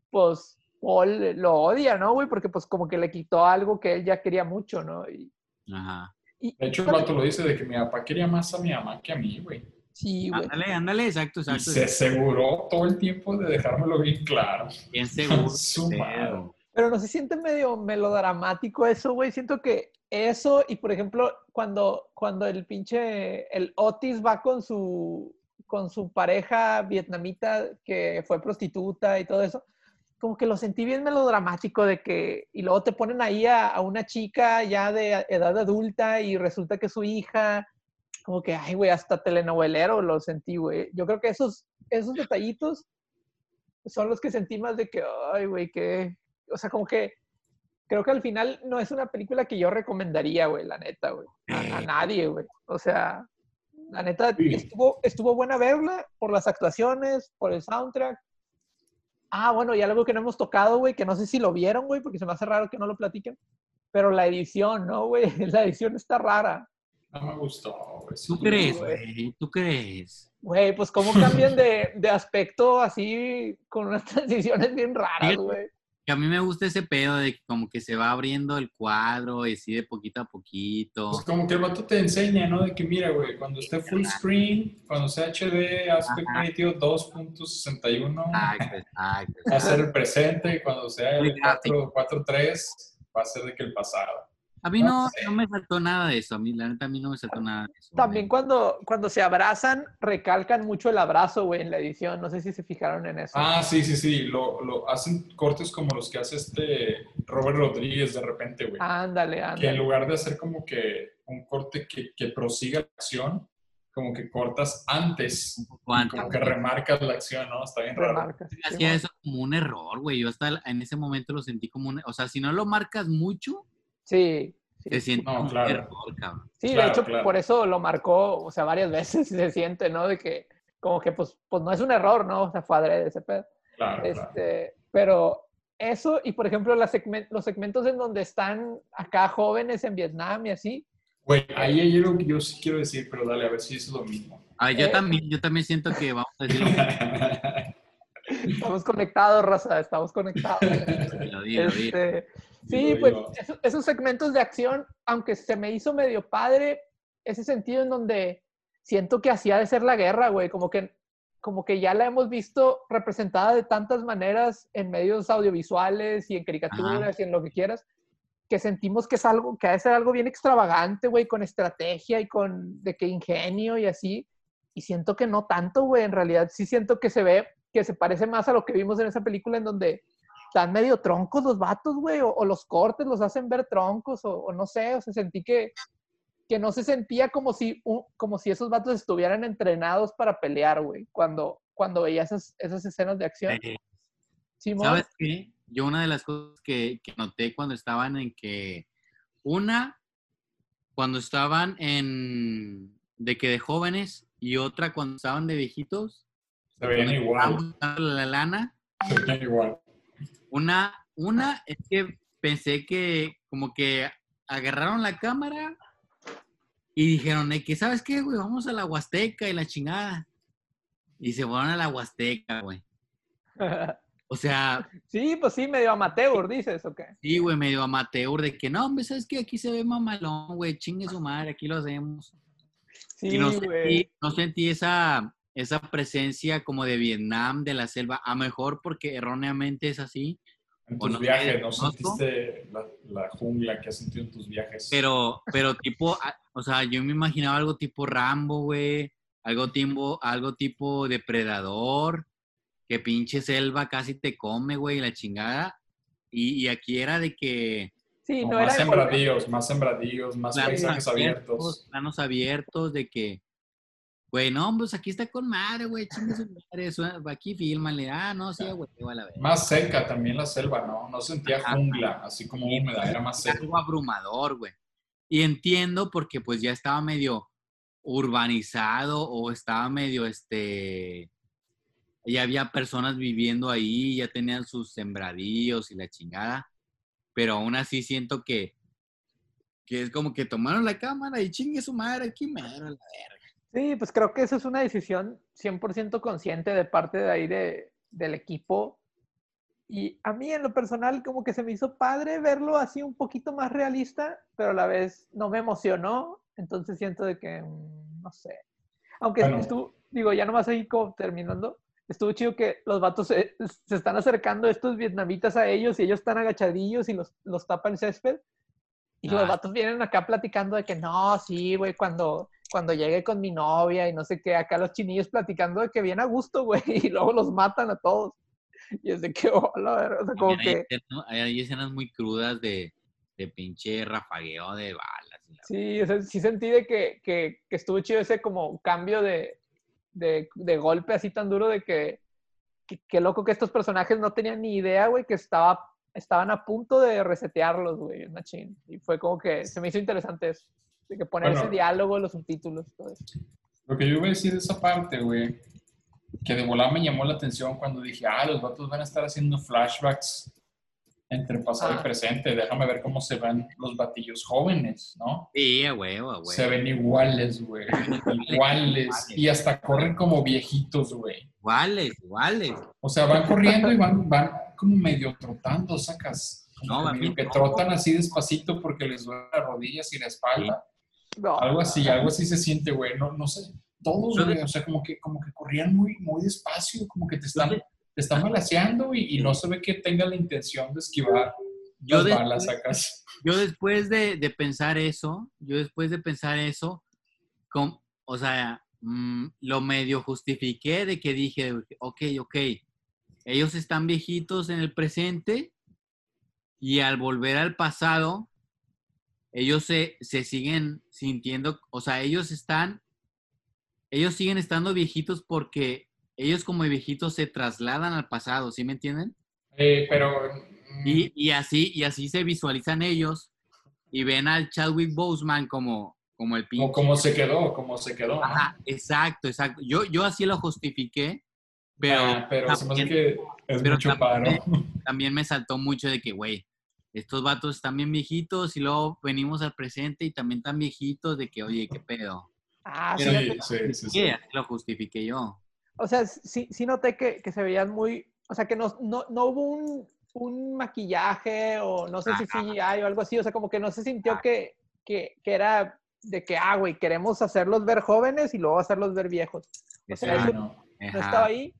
pues Paul lo odia, ¿no, güey? Porque pues como que le quitó algo que él ya quería mucho, ¿no? Y, Ajá. y- De hecho, el vato lo dice de que mi papá quería más a mi mamá que a mí, güey. sí, güey. Ándale, ándale, exacto, Y exacto. se aseguró todo el tiempo de dejármelo bien claro. Bien seguro. <laughs> Pero no se siente medio melodramático eso, güey. Siento que eso, y por ejemplo, cuando, cuando el pinche, el Otis va con su, con su pareja vietnamita que fue prostituta y todo eso, como que lo sentí bien melodramático de que, y luego te ponen ahí a, a una chica ya de edad adulta y resulta que su hija, como que, ay, güey, hasta telenovelero lo sentí, güey. Yo creo que esos, esos detallitos son los que sentí más de que, ay, güey, que, o sea, como que creo que al final no es una película que yo recomendaría, güey, la neta, güey, a, a nadie, güey. O sea, la neta, Sí. estuvo, estuvo buena verla por las actuaciones, por el soundtrack. Ah, bueno, y algo que no hemos tocado, güey, que no sé si lo vieron, güey, porque se me hace raro que no lo platiquen, pero la edición, ¿no, güey? <laughs> La edición está rara. No me gustó, güey. ¿Tú crees, güey. ¿Tú crees? Güey, pues cómo cambian <laughs> de, de aspecto así con unas <laughs> transiciones bien raras, güey. Que a mí me gusta ese pedo de que como que se va abriendo el cuadro y así de poquito a poquito. Pues como que el vato te enseña, ¿no? De que mira, güey, cuando esté full screen, cuando sea HD, aspect ratio 2.61, Exacto, exacto. va a ser el presente, y cuando sea el Muy gráfico. 4 4.3, va a ser de que el pasado. A mí No no, me saltó nada de eso. A mí, la neta, a mí no me saltó nada de eso. También güey. cuando, cuando se abrazan, recalcan mucho el abrazo, güey, en la edición. No sé si se fijaron en eso. Ah, sí, sí, sí, lo, lo hacen cortes como los que hace este Robert Rodríguez de repente, güey. ándale, que en ándale. lugar de hacer como que un corte que, que prosiga la acción, como que cortas antes, Un poco y antes, como que remarcas la acción, ¿no? Está bien raro. Remarcas. Hacía Simón. eso como un error, güey. Yo hasta en ese momento lo sentí como un... O sea, si no lo marcas mucho, Sí, sí. te sientes No, como claro. un error, cabrón. Sí, de hecho, claro. por eso lo marcó, o sea, varias <laughs> veces se siente, ¿no? De que, como que, pues, pues no es un error, ¿no? O sea, fue adrede ese pedo. Claro, claro. Este, pero eso, y por ejemplo, las segmen- los segmentos en donde están acá jóvenes en Vietnam y así, Güey, ahí hay algo que yo sí quiero decir, pero dale, a ver si es lo mismo. Ah, yo Eh. también, yo también siento que vamos a decir <laughs> estamos conectados, raza, estamos conectados. <laughs> Este, sí, pues esos, esos segmentos de acción, aunque se me hizo medio padre, ese sentido en donde siento que hacía de ser la guerra, güey, como que, como que ya la hemos visto representada de tantas maneras en medios audiovisuales y en caricaturas y en lo que quieras, que sentimos que es algo, que ha de ser algo bien extravagante, güey, con estrategia y con de que ingenio y así. Y siento que no tanto, güey, en realidad sí siento que se ve, que se parece más a lo que vimos en esa película en donde están medio troncos los vatos, güey, o, o los cortes los hacen ver troncos, o, o no sé, o sea, sentí que, que no se sentía como si, un- como si esos vatos estuvieran entrenados para pelear, güey, cuando, cuando veía esas, esas escenas de acción. Eh. ¿Sabes qué? Yo una de las cosas que, que noté cuando estaban en que, una, cuando estaban en, de que de jóvenes, y otra cuando estaban de viejitos, Se veían estaban igual. la lana, Se veían igual. Una, una es que pensé que como que agarraron la cámara y dijeron, "Eh, que sabes qué, güey, vamos a la Huasteca y la chingada. Y se fueron a la Huasteca, güey. <laughs> O sea, sí, pues sí, medio amateur, dices, ¿o qué? sí, güey, medio amateur de que no, hombre, sabes que aquí se ve mamalón, güey, chingue su madre, aquí lo hacemos. Sí, y no güey. sentí, no sentí esa, esa presencia como de Vietnam, de la selva, a mejor porque erróneamente es así, En tus no viajes, ¿no sentiste la, la jungla que has sentido en tus viajes? Pero, pero tipo, o sea, yo me imaginaba algo tipo Rambo, güey. Algo tipo, algo tipo depredador. Que pinche selva casi te come, güey, la chingada. Y, y aquí era de que Sí, Como no más era sembradíos, más sembradíos, más planos paisajes abiertos. planos abiertos, de que, güey, no, pues aquí está con madre, güey, chingue su madre, aquí fílmale, ah, no, sí, güey, a la vez. Más seca también la selva, ¿no? No sentía Ajá. jungla, así como húmeda, era más seca. algo abrumador, güey. Y entiendo porque pues ya estaba medio urbanizado o estaba medio, este, ya había personas viviendo ahí, ya tenían sus sembradíos y la chingada, pero aún así siento que, que es como que tomaron la cámara y chingue su madre aquí a la verga. Sí, pues creo que esa es una decisión 100% consciente de parte de ahí de, del equipo. Y a mí en lo personal como que se me hizo padre verlo así un poquito más realista, pero a la vez no me emocionó. Entonces siento de que, mm, no sé. Aunque Bueno. estuvo, digo, ya nomás ahí como terminando, estuvo chido que los vatos se, se están acercando estos vietnamitas a ellos y ellos están agachadillos y los, los tapa el césped. Y los Ah. vatos vienen acá platicando de que no, sí, güey, cuando, cuando llegue con mi novia y no sé qué, acá los chinillos platicando de que viene a gusto, güey, <laughs> y luego los matan a todos. Y es de que, hola, ver, o sea, como hay que, hay, escenas muy crudas de, de pinche rafagueo de balas. y la- sí, o sea, sí sentí de que, que, que estuvo chido ese como cambio de, de, de golpe así tan duro de que, que loco que estos personajes no tenían ni idea, güey, que estaba, estaban a punto de resetearlos, güey, machín. Y fue como que se me hizo interesante eso, de que poner Bueno. ese diálogo, los subtítulos, todo eso. Lo que yo iba a decir de esa parte, güey, que de volada me llamó la atención cuando dije, ah, los vatos van a estar haciendo flashbacks entre pasado Ah. y presente. Déjame ver cómo se ven los batillos jóvenes, ¿no? Sí, a huevo, a huevo. Se ven iguales, güey. <laughs> Iguales. Y hasta corren como viejitos, güey. Iguales, iguales. O sea, van corriendo y van, van como medio trotando, sacas. Como No, que que trotan así despacito porque les duelen las rodillas y la espalda. No, Algo así, algo así se siente, güey. No, no sé. Todos, güey. O sea, como que, como que corrían muy, muy despacio, como que te están, te están balaseando y, y no se ve que tenga la intención de esquivar Yo, las de- balas, sacas. yo después de, de pensar eso, yo después de pensar eso, com- o sea, mm, lo medio justifiqué de que dije, ok, ok, ellos están viejitos en el presente y al volver al pasado, ellos se, se siguen sintiendo, o sea, ellos están, ellos siguen estando viejitos porque ellos como viejitos se trasladan al pasado, ¿sí me entienden? Eh, pero. mm, Y, y así, y así se visualizan ellos y ven al Chadwick Boseman como, como el pinche. como, como se quedó, como se quedó. ¿no? Ajá, exacto, exacto. Yo, yo así lo justifiqué, pero, Ah, pero se me hace también, que es pero mucho paro. también- <laughs> también me saltó mucho de que, güey, estos vatos están bien viejitos y luego venimos al presente y también tan viejitos de que, oye, qué pedo. Ah, Sí, fíjate. sí, sí, sí. Sí, así lo justifiqué yo. O sea, sí, sí noté que, que se veían muy, o sea, que no, no, no hubo un, un maquillaje o no sé si Ajá. CGI o algo así, o sea, como que no se sintió que, que, que era de que, ah, güey, queremos hacerlos ver jóvenes y luego hacerlos ver viejos. O sea, Ah, eso no. no estaba ahí,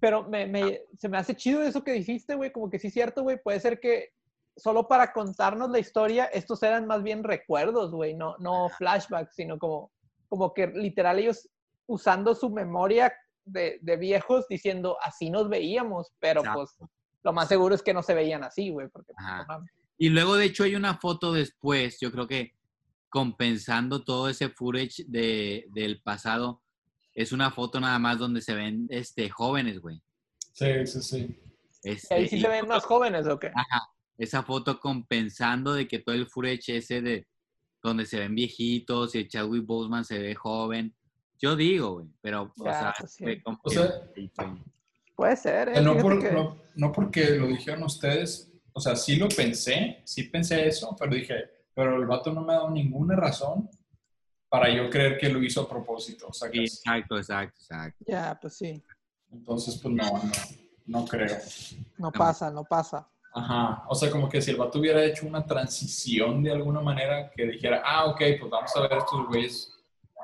pero me, me- se me hace chido eso que dijiste, güey, como que sí es cierto, güey, puede ser que solo para contarnos la historia, estos eran más bien recuerdos, güey, no, no flashbacks, sino como, como que literal ellos usando su memoria de, de viejos diciendo, así nos veíamos, pero Exacto. pues lo más seguro es que no se veían así, güey, porque pues, no. Y luego, de hecho, hay una foto después, yo creo que compensando todo ese footage de, del pasado, es una foto nada más donde se ven este, jóvenes, güey. Sí, sí, sí. Este, ¿Ahí sí y se ven más jóvenes o qué? Ajá, esa foto compensando de que todo el footage ese de donde se ven viejitos y el Chadwick Boseman se ve joven. Yo digo, güey, pero, o Ya, sea, pues sí. fue como O que- sea, sí, fue- Puede ser, ¿eh? No, por- que- no- no porque lo dijeron ustedes, o sea, sí lo pensé, sí pensé eso, pero dije, pero el vato no me ha dado ninguna razón para yo creer que lo hizo a propósito. O sea, sí, que exacto, exacto, exacto. Ya, pues sí. entonces, pues no, no, no creo. No pasa, no pasa. Ajá, o sea, como que si el vato hubiera hecho una transición de alguna manera que dijera, ah, ok, pues vamos a ver estos güeyes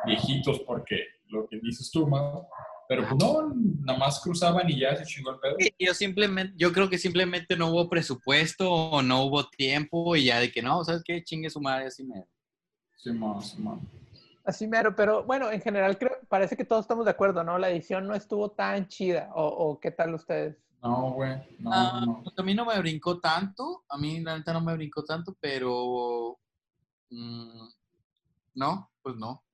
viejitos porque lo que dices tú, Mau. Pero pues no, nada más cruzaban y ya se chingó el pedo. Yo simplemente, yo creo que simplemente no hubo presupuesto o no hubo tiempo y ya de que no, ¿sabes qué? Chingue su madre así me. Sí, más, sí. Así mero, pero bueno, en general creo, parece que todos estamos de acuerdo, ¿no? La edición no estuvo tan chida. ¿O, o qué tal ustedes? No, güey, no, Ah, no. pues a mí no me brincó tanto, a mí la neta no me brincó tanto, pero mm, no, pues no,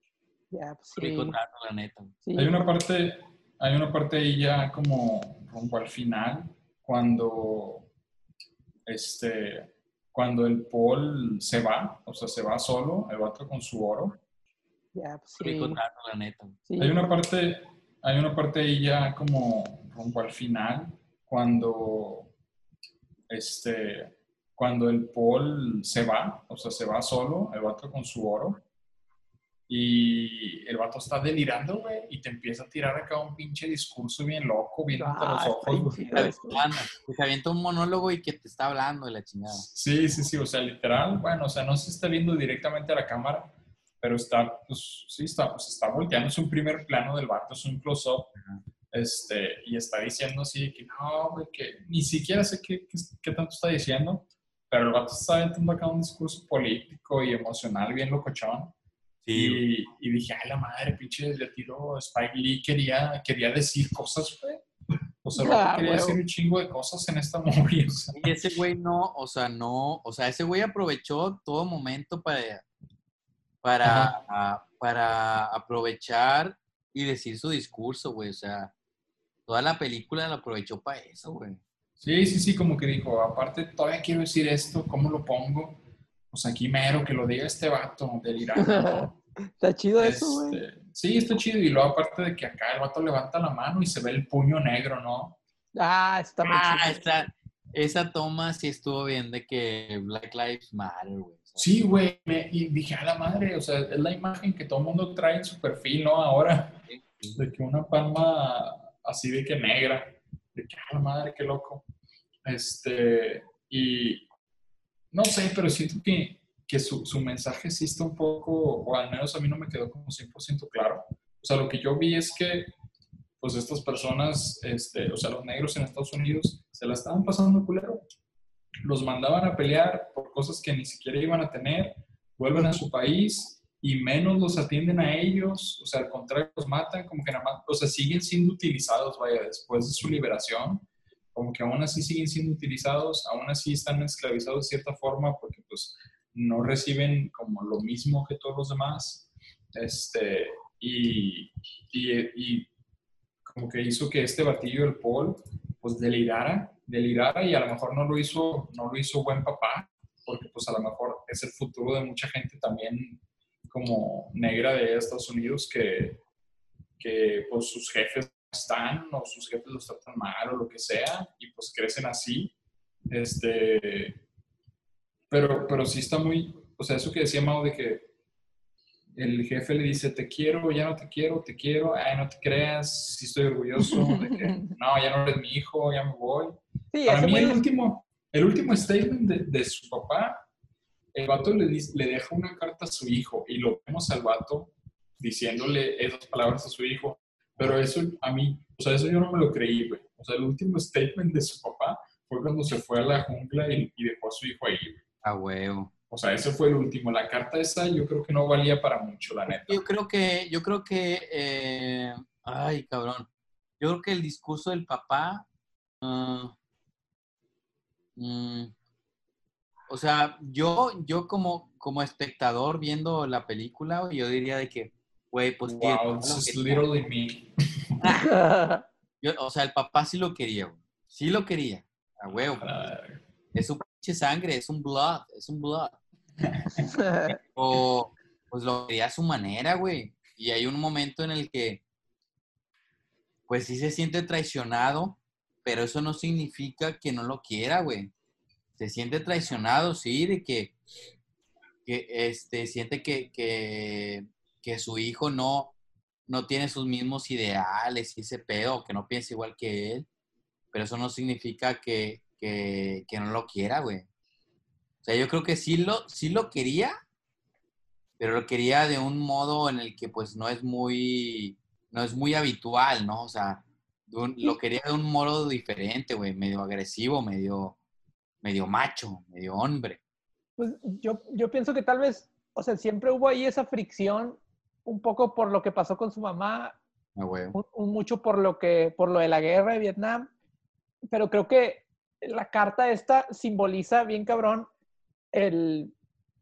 Ya, pues me brincó sí. tanto la neta. sí. Hay una parte, hay una parte ahí ya como rumbo al final, cuando este, cuando el Paul se va, o sea, se va solo, el vato con su oro. Ya, pues sí. tanto la neta. sí. Hay una parte, hay una parte ahí ya como rumbo al final, cuando este, cuando el Paul se va, o sea, se va solo, el vato con su oro. Y el vato está delirando, güey, y te empieza a tirar acá un pinche discurso bien loco, a Ah, los ojos, bien que se avienta un monólogo y que te está hablando de la chingada. Sí, sí, sí, o sea, literal, bueno, o sea, no se está viendo directamente a la cámara, pero está, pues, sí, está, pues, está volteando, es un primer plano del vato, es un close-up, este, y está diciendo así que no, güey, que ni siquiera sé qué, qué, qué tanto está diciendo, pero el vato está aventando acá un discurso político y emocional bien locochón, y, y dije, ay, la madre, pinche, de tiro Spike Lee quería, quería decir cosas, güey. O sea, Ah, quería decir un chingo de cosas en esta <laughs> movie, o sea. Y ese güey no, o sea, no, o sea, ese güey aprovechó todo momento para, para, a- para aprovechar y decir su discurso, güey. O sea, toda la película la aprovechó para eso, güey. Sí, sí, sí, como que dijo, aparte todavía quiero decir esto, ¿cómo lo pongo? Pues aquí mero, que lo diga este vato delirante. <laughs> ¿no? Está chido eso, güey. Este, sí, está chido. Y luego aparte de que acá el vato levanta la mano y se ve el puño negro, ¿no? Ah, está muy Ah, chido. esa, esa toma sí estuvo bien de que Black Lives Matter, güey. Sí, güey. Y dije, a la madre, o sea, es la imagen que todo el mundo trae en su perfil, ¿no? Ahora, sí, sí. de que una palma así de que negra. De que, a la madre, qué loco. Este, y no sé, pero siento que, que su, su mensaje sí un poco, o al menos a mí no me quedó como 100% claro. O sea, lo que yo vi es que, pues estas personas, este, o sea, los negros en Estados Unidos, se la estaban pasando culero. Los mandaban a pelear por cosas que ni siquiera iban a tener, vuelven a su país y menos los atienden a ellos, o sea, al contrario, los matan, como que nada más, o sea, siguen siendo utilizados, vaya, después de su liberación, como que aún así siguen siendo utilizados, aún así están esclavizados de cierta forma porque pues no reciben como lo mismo que todos los demás, este, y, y, y como que hizo que este batillo, el Paul, pues delirara, delirara y a lo mejor no lo hizo, no lo hizo buen papá, porque pues a lo mejor es el futuro de mucha gente también como negra de Estados Unidos que, que pues sus jefes están o sus jefes los tratan mal o lo que sea y pues crecen así. Este, pero, pero sí está muy, o sea, eso que decía Mau de que el jefe le dice, te quiero, ya no te quiero, te quiero, ay, no te creas, sí estoy orgulloso de que, <laughs> no, ya no eres mi hijo, ya me voy. Sí, Para mí el último, el último statement de, de su papá, el vato le, dice- le deja una carta a su hijo y lo vemos al vato diciéndole esas palabras a su hijo, pero eso a mí, o sea, eso yo no me lo creí, güey. O sea, el último statement de su papá fue cuando se fue a la jungla y, y dejó a su hijo ahí, güey. A huevo. O sea, ese fue el último. La carta esa yo creo que no valía para mucho, la neta. Yo creo que, yo creo que, eh, ay, cabrón. Yo creo que el discurso del papá, ah, mm, o sea, yo, yo como, como espectador viendo la película, yo diría de que, güey, pues Wow, papá this is literally me. Yo- o sea, el papá sí lo quería, güey. Sí lo quería. A huevo. Es su pinche sangre, es un blood, es un blood. O pues lo quería a su manera, güey. Y hay un momento en el que, pues sí se siente traicionado, pero eso no significa que no lo quiera, güey. Se siente traicionado, sí, de que, que este, siente que, que, su hijo no, no tiene sus mismos ideales y ese pedo, que no piensa igual que él. Pero eso no significa que, que, que no lo quiera, güey. O sea, yo creo que sí lo, sí lo quería, pero lo quería de un modo en el que pues no es muy, no es muy habitual, ¿no? O sea, lo quería de un modo diferente, güey, medio agresivo, medio, medio macho, medio hombre. Pues yo, yo pienso que tal vez, o sea, siempre hubo ahí esa fricción, un poco por lo que pasó con su mamá, Ah, un, un mucho por lo que, por lo de la guerra de Vietnam, pero creo que la carta esta simboliza bien cabrón el,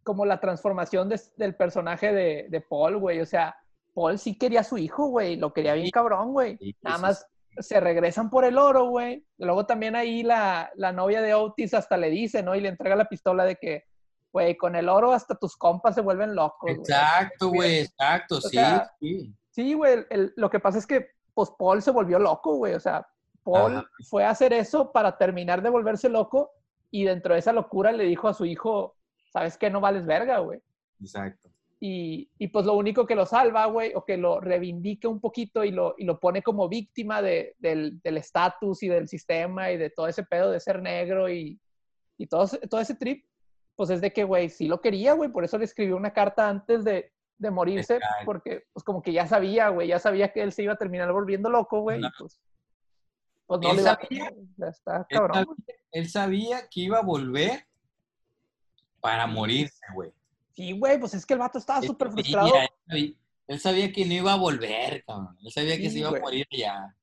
como la transformación de- del personaje de, de Paul, güey. O sea, Paul sí quería a su hijo, güey, lo quería bien cabrón, güey. Nada más se regresan por el oro, güey. Luego también ahí la, la novia de Otis hasta le dice, ¿no? Y le entrega la pistola de que, güey, con el oro hasta tus compas se vuelven locos. Exacto, güey, exacto, sí, sea, sí. Sí, güey, lo que pasa es que, pues, Paul se volvió loco, güey. O sea, Paul Ajá. fue a hacer eso para terminar de volverse loco y dentro de esa locura le dijo a su hijo, ¿sabes qué? No vales verga, güey. Exacto. Y, y, pues lo único que lo salva, güey, o que lo reivindica un poquito y lo, y lo pone como víctima de- del del estatus y del sistema y de todo ese pedo de ser negro y, y todo, ese- todo ese trip, pues es de que, güey, sí lo quería, güey, por eso le escribió una carta antes de, de morirse, Exacto. porque pues como que ya sabía, güey, ya sabía que él se iba a terminar volviendo loco, güey, y pues, pues no Él le iba sabía- ya está Él cabrón, sabía, él sabía que iba a volver para morirse, güey. Sí, güey, pues es que el vato estaba súper frustrado. él sabía- Él sabía que no iba a volver, cabrón. Él sabía que se iba a morir ya.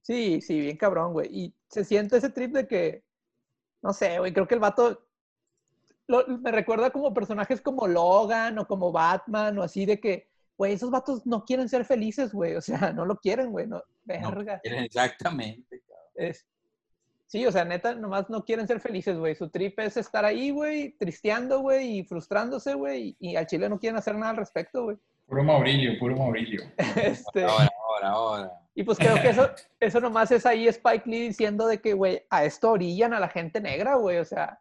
Sí, sí, bien cabrón, güey. Y se siente ese trip de que, no sé, güey, creo que el vato lo- me recuerda como personajes como Logan o como Batman o así de que, güey, esos vatos no quieren ser felices, güey. O sea, <laughs> no lo quieren, güey. No, verga. Exactamente, cabrón. Es- sí, o sea, neta, nomás no quieren ser felices, güey. Su trip es estar ahí, güey, tristeando, güey, y frustrándose, güey. Y, al chile no quieren hacer nada al respecto, güey. Puro Maurilio, puro Maurilio. <laughs> Este, Ahora, ahora, ahora. Y pues creo que <laughs> eso, eso nomás es ahí Spike Lee diciendo de que, güey, a esto orillan a la gente negra, güey. O sea,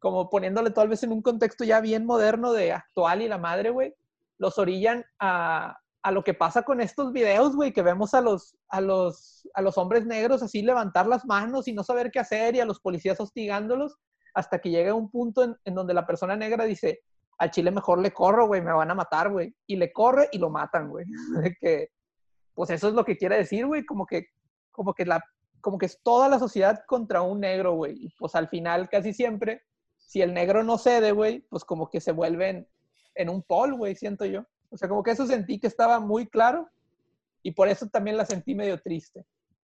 como poniéndole tal vez en un contexto ya bien moderno de actual y la madre, güey. Los orillan a, a lo que pasa con estos videos, güey, que vemos a los, a, los, a los hombres negros así levantar las manos y no saber qué hacer y a los policías hostigándolos hasta que llega un punto en, en donde la persona negra dice, al chile mejor le corro, güey, me van a matar, güey. Y le corre y lo matan, güey. <laughs> Que, pues eso es lo que quiere decir, güey, como que, como que la, como que es toda la sociedad contra un negro, güey. Y pues al final, casi siempre, si el negro no cede, güey, pues como que se vuelven en un pol, güey, siento yo. O sea, como que eso sentí que estaba muy claro y por eso también la sentí medio triste,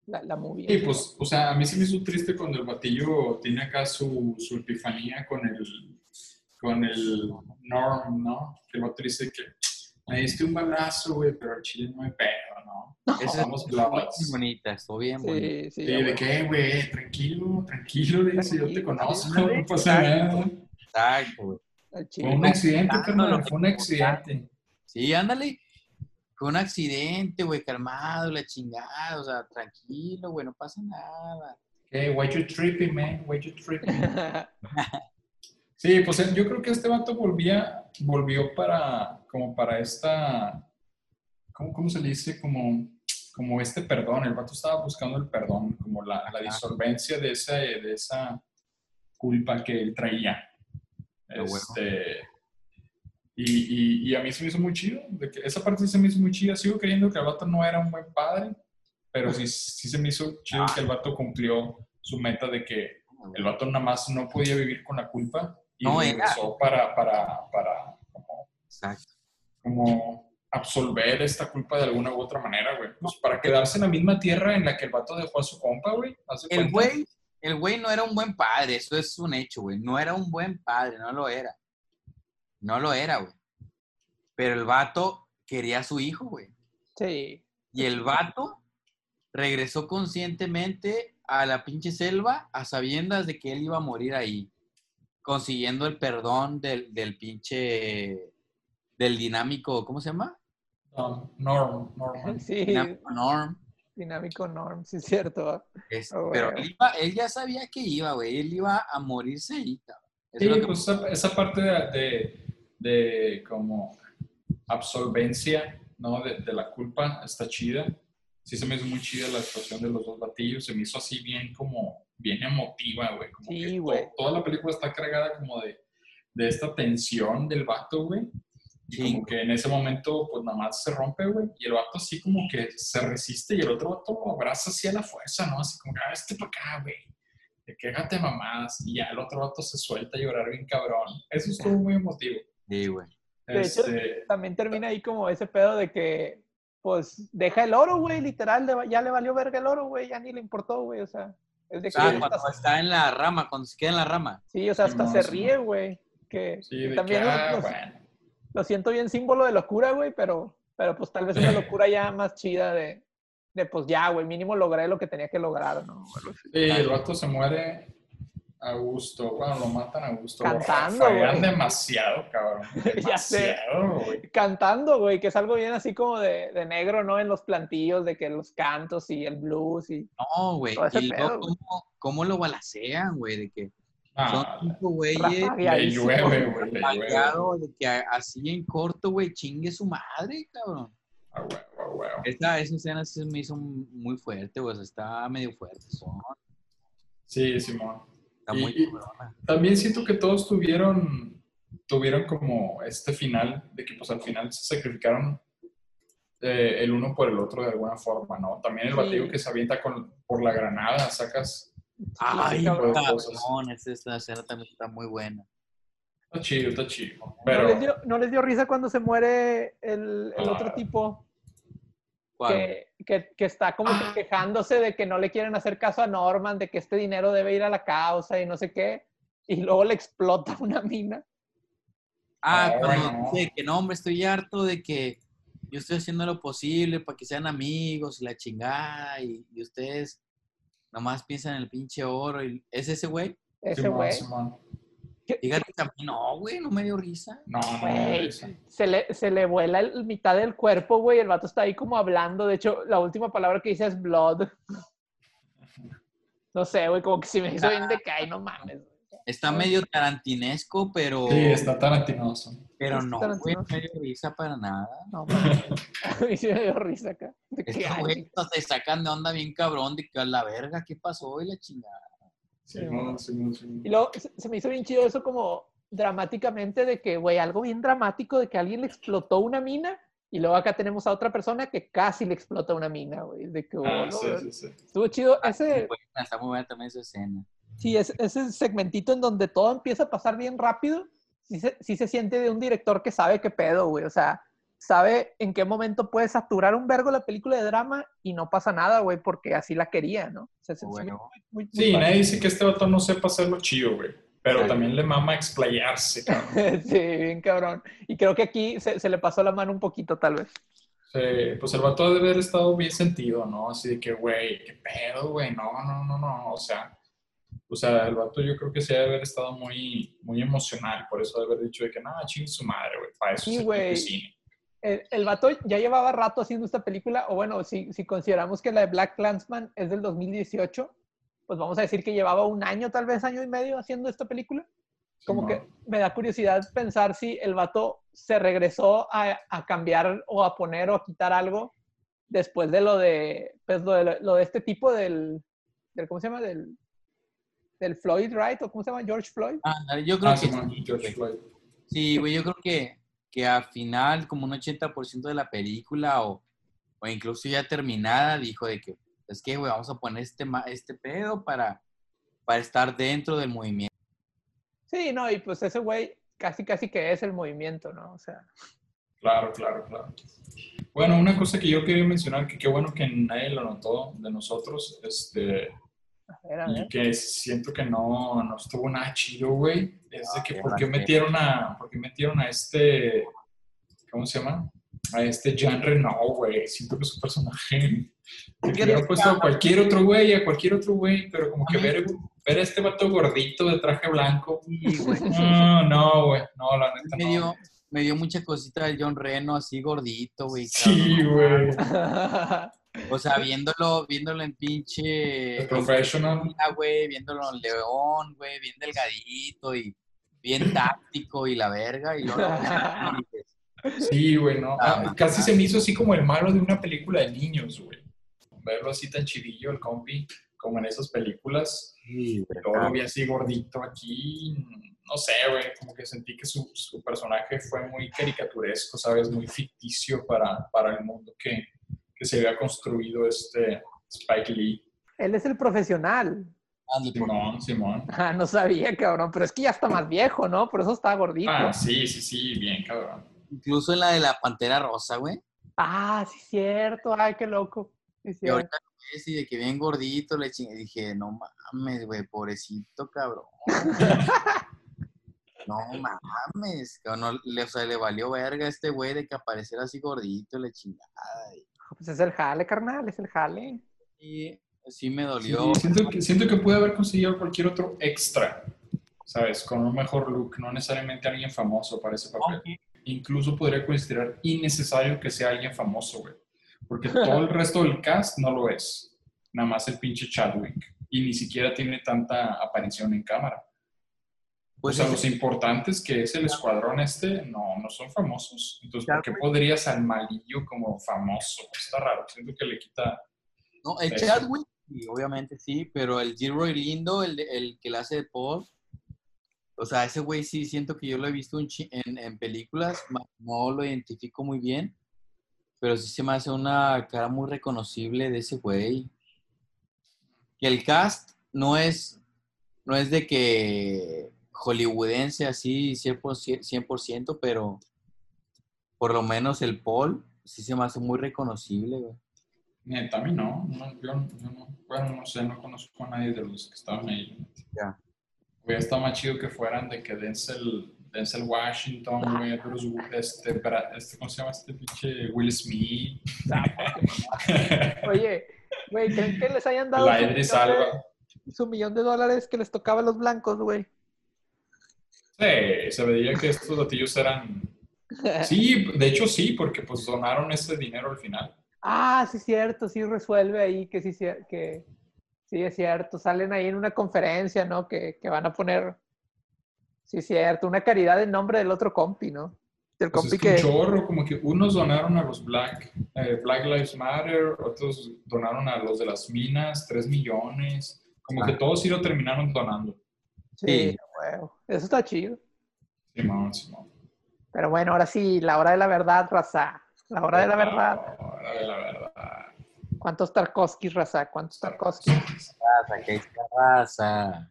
la, la movie. Y pues, o sea, a mí se me hizo triste cuando el batillo tiene acá su, su epifanía con el, con el Norm, ¿no? Que el dice que me diste un balazo, güey, pero el chile no me pedo, ¿no? Esa Somos estuvo bien bloods. bonita, estuvo bien bonita. Sí, sí. Sí, ¿de qué, güey? Tranquilo, tranquilo, le dice, yo te conozco, no pasa nada. Exacto, güey. Fue un accidente, carnal, fue un te accidente. Sí, ándale. Fue un accidente, güey, calmado, la chingada, o sea, tranquilo, güey, no pasa nada. Hey, why you tripping, man? Why you tripping? <laughs> Sí, pues eh, yo creo que este vato volvía, volvió para, como para esta, ¿cómo, cómo se le dice? Como, como este perdón, el vato estaba buscando el perdón, como la, la disolvencia de esa, de esa culpa que él traía. Este, y, y, y a mí se me hizo muy chido, de que esa parte sí se me hizo muy chida, sigo creyendo que el vato no era un buen padre, pero sí, sí se me hizo chido que el vato cumplió su meta de que el vato nada más no podía vivir con la culpa y No, regresó para, para, para como, Exacto. como absolver esta culpa de alguna u otra manera, güey. Pues para quedarse en la misma tierra en la que el vato dejó a su compa, güey. ¿Haz de El güey, el güey no era un buen padre, eso es un hecho, güey. No era un buen padre, no lo era. No lo era, güey. Pero el vato quería a su hijo, güey. Sí. Y el vato regresó conscientemente a la pinche selva a sabiendas de que él iba a morir ahí, consiguiendo el perdón del, del pinche, del dinámico, ¿cómo se llama? Um, Norm, Norman. Sí, Dinámico Norm. dinámico norm, sí es cierto. Es- Ah, pero güey. él, iba- él ya sabía que iba, güey. Él iba a morirse ahí, cabrón. Sí, es lo que- pues esa, esa parte de, de, de como absolvencia, ¿no? De, de la culpa está chida. Sí se me hizo muy chida la actuación de los dos batillos. Se me hizo así bien como, bien emotiva, güey. Como Sí, que to- güey. toda la película está cargada como de, de esta tensión del vato, güey. Y Sí. como que en ese momento, pues nada más se rompe, güey. Y el vato así como que se resiste y el otro vato lo abraza así a la fuerza, ¿no? Así como ah, este para acá, güey. Quéjate mamás. Y ya el otro vato se suelta a llorar bien cabrón. Eso estuvo muy emotivo. Sí, güey. De hecho, Este, También termina ahí como ese pedo de que, pues, deja el oro, güey, literal, ya le valió verga el oro, güey, ya ni le importó, güey, o sea, es de que Ah, hasta- cuando está en la rama, cuando se queda en la rama. sí, o sea, hasta se ríe, güey, que, sí, que de también que, lo- ah, lo, bueno. lo siento bien símbolo de locura, güey, pero, pero pues tal vez una <laughs> locura ya más chida de, de pues ya, güey, mínimo logré lo que tenía que lograr, ¿no? Sí, el vato se muere a gusto. Bueno, lo matan a gusto. Cantando, güey. demasiado, cabrón. <laughs> Ya sé. Demasiado, güey. Cantando, güey, que es algo bien así como de, de negro, ¿no? En los plantillos, de que los cantos y el blues y... No, güey. Y luego, pedo, güey. ¿cómo, cómo lo balacean, güey? De que Ah, son cinco güeyes le llueve, güey. Le llueve. pateado, de que así en corto, güey, chingue su madre, cabrón. A huevo, a huevo. Esta, esa escena sí me hizo muy fuerte, güey. o sea, está medio fuerte. son- Sí, Simón. Está Y- muy y- cabrona. También siento que todos tuvieron, tuvieron como este final, de que pues al final se sacrificaron eh, el uno por el otro de alguna forma, ¿no? También el Sí. batido que se avienta con, por la granada, sacas... Ay, cabrón. esta escena también está muy buena. Está chido, está chido. ¿No, les dio, no les dio risa cuando se muere el, el otro Ah. tipo. Que, que, que está como que Ah. quejándose de que no le quieren hacer caso a Norman, de que este dinero debe ir a la causa y no sé qué, y luego le explota <laughs> una mina. Ah, No, cuando dice que no, hombre, estoy harto de que yo estoy haciendo lo posible para que sean amigos y la chingada y, y ustedes nomás piensan en el pinche oro. Y, ¿Es ese güey? Ese güey. Fíjate que a mí no, güey, no me dio risa. No, no, Güey, se le, se le vuela el, mitad del cuerpo, güey. El vato está ahí como hablando. De hecho, la última palabra que dice es blood. <laughs> No sé, güey, como que si me hizo bien de que, ay, no mames. güey. Está medio tarantinesco, pero, Sí, está tarantinoso. pero Está no, güey, no me dio risa para nada. No mames. <laughs> A mí sí me dio risa acá. Estos ay, güeyes se sacan de onda bien cabrón de que a la verga, ¿qué pasó? Y la chingada. Simón, Simón, Simón. Y luego se, se me hizo bien chido eso como dramáticamente de que, güey, algo bien dramático de que alguien le explotó una mina y luego acá tenemos a otra persona que casi le explota una mina, güey. De que, Ah, oh, sí, no, sí, sí. estuvo chido. Muy Ese, buena, Está muy buena también esa escena. sí, ese, ese segmentito en donde todo empieza a pasar bien rápido, sí se, sí se siente de un director que sabe qué pedo, güey. O sea, sabe en qué momento puede saturar un vergo la película de drama y no pasa nada, güey, porque así la quería, ¿no? O sea, Bueno. muy- muy- muy Sí, padre. nadie dice que este vato no sepa hacerlo chido, güey. Pero Sí. también le mama explayarse, cabrón. <laughs> sí, bien cabrón. Y creo que aquí se, se le pasó la mano un poquito, tal vez. Sí, pues el vato ha de haber estado bien sentido, ¿no? Así de que, güey, qué pedo, güey, no, no, no, no, o sea, o sea, el vato yo creo que sí ha de haber estado muy, muy emocional, por eso ha de haber dicho de que, nada, chingue su madre, güey, para eso Sí, se cine. El, el vato ya llevaba rato haciendo esta película, o bueno, si, si consideramos que la de Black Clansman es del 2018, pues vamos a decir que llevaba un año, tal vez año y medio haciendo esta película. Como que me da curiosidad pensar si el vato se regresó a, a cambiar o a poner o a quitar algo después de lo de, pues lo de, lo de este tipo del, del, ¿cómo se llama? Del, del Floyd Wright, o ¿cómo se llama? George Floyd. Ah, yo creo Ah, que sí, George. Floyd. Sí, güey, yo creo que, que al final, como un 80% de la película o, o incluso ya terminada, dijo de que, es que, güey, vamos a poner este, este pedo para, para estar dentro del movimiento. Sí, no, y pues ese güey casi, casi que es el movimiento, ¿no? O sea, Claro, claro, claro. Bueno, una cosa que yo quería mencionar, que qué bueno que nadie lo notó de nosotros, este, a ver, a ver. y que siento que no, no estuvo nada chido, güey, es de que Ah, por qué metieron a, por qué metieron a este, ¿cómo se llama? a este Jean Reno, güey. Siento que su personaje. <laughs> Que ¿Qué hubiera puesto a cualquier otro güey, a cualquier otro güey, pero como que ver, ver a este vato gordito de traje blanco. Sí, güey. <laughs> No, no, güey. No, la neta Me no. dio, me dio mucha cosita de John Reno, así gordito, güey. Sí, güey. <laughs> O sea, viéndolo, viéndolo en pinche... The Professional. Güey, viéndolo en León, güey, bien delgadito y bien táctico y la verga. Y luego... <laughs> Sí, güey, no. Ah, Ah, casi se me hizo así como el malo de una película de niños, güey. Verlo así tan chidillo, el compi, como en esas películas. sí, lo vi así gordito aquí. No sé, güey, como que sentí que su, su personaje fue muy caricaturesco, ¿sabes? Muy ficticio para, para el mundo que, que se había construido este Spike Lee. Él es el profesional. Simón, Simón. Ah, no sabía, cabrón. Pero es que ya está más viejo, ¿no? Por eso está gordito. Ah, sí, sí, sí, bien, cabrón. Incluso en la de la Pantera Rosa, güey. Ah, sí, cierto. Ay, qué loco. Sí, Y ahorita lo ves y de que bien gordito le chingue. Dije, no mames, güey, pobrecito, cabrón. <laughs> no mames, cabrón, no, le, o sea, le valió verga a este güey de que apareciera así gordito, le chingada. y- Pues es el jale, carnal, es el jale. Y sí me Sí, dolió. siento, que, siento que pude haber conseguido cualquier otro extra, ¿sabes? Con un mejor look, no necesariamente alguien famoso para ese papel. Incluso podría considerar innecesario que sea alguien famoso, güey. Porque todo el resto del cast no lo es. Nada más el pinche Chadwick. Y ni siquiera tiene tanta aparición en cámara. Pues o sea, ese- los importantes que es el escuadrón este, no, no son famosos. Entonces, ¿por qué podrías al malillo como famoso? Está raro. Siento que le quita... No, el. Chadwick, sí, obviamente sí, pero el Gilroy Lindo, el, el que le hace de Paul, o sea, ese güey sí siento que yo lo he visto un chi- en, en películas, no lo identifico muy bien, pero sí se me hace una cara muy reconocible de ese güey. Que el cast no es, no es de que hollywoodense así 100%, 100%, pero por lo menos el Paul sí se me hace muy reconocible, güey. Neta, a mí no. no, yo, yo no. Bueno, no sé, no conozco a nadie de los que estaban ahí. Ya. Hubiera estado más chido que fueran de que Denzel, Denzel Washington, güey, Bruce, Wi- este, Bra- este, ¿cómo se llama este pinche? Will Smith, <laughs> Oye, güey, ¿creen que les hayan dado su millón de- su millón de dólares que les tocaba a los blancos, güey? Sí, se veía que estos latillos eran... <laughs> Sí, de hecho sí, porque pues donaron ese dinero al final. Ah, sí, cierto, sí resuelve ahí que sí, que sí es cierto. Salen ahí en una conferencia, ¿no? Que, que van a poner, sí es cierto, una caridad en nombre del otro compi, ¿no? Del Pues compi es que un chorro, como que unos donaron a los Black, eh, Black Lives Matter, otros donaron a los de las minas, 3 millones, como que Ah. todos sí lo terminaron donando. Sí, Sí. Huevo. Eso está chido. Simón, Simón. Pero bueno, ahora sí, la hora de la verdad, raza. La hora de la verdad. La hora de la verdad. ¿Cuántos Tarkovskis, raza? ¿Cuántos Tarkovskis? raza.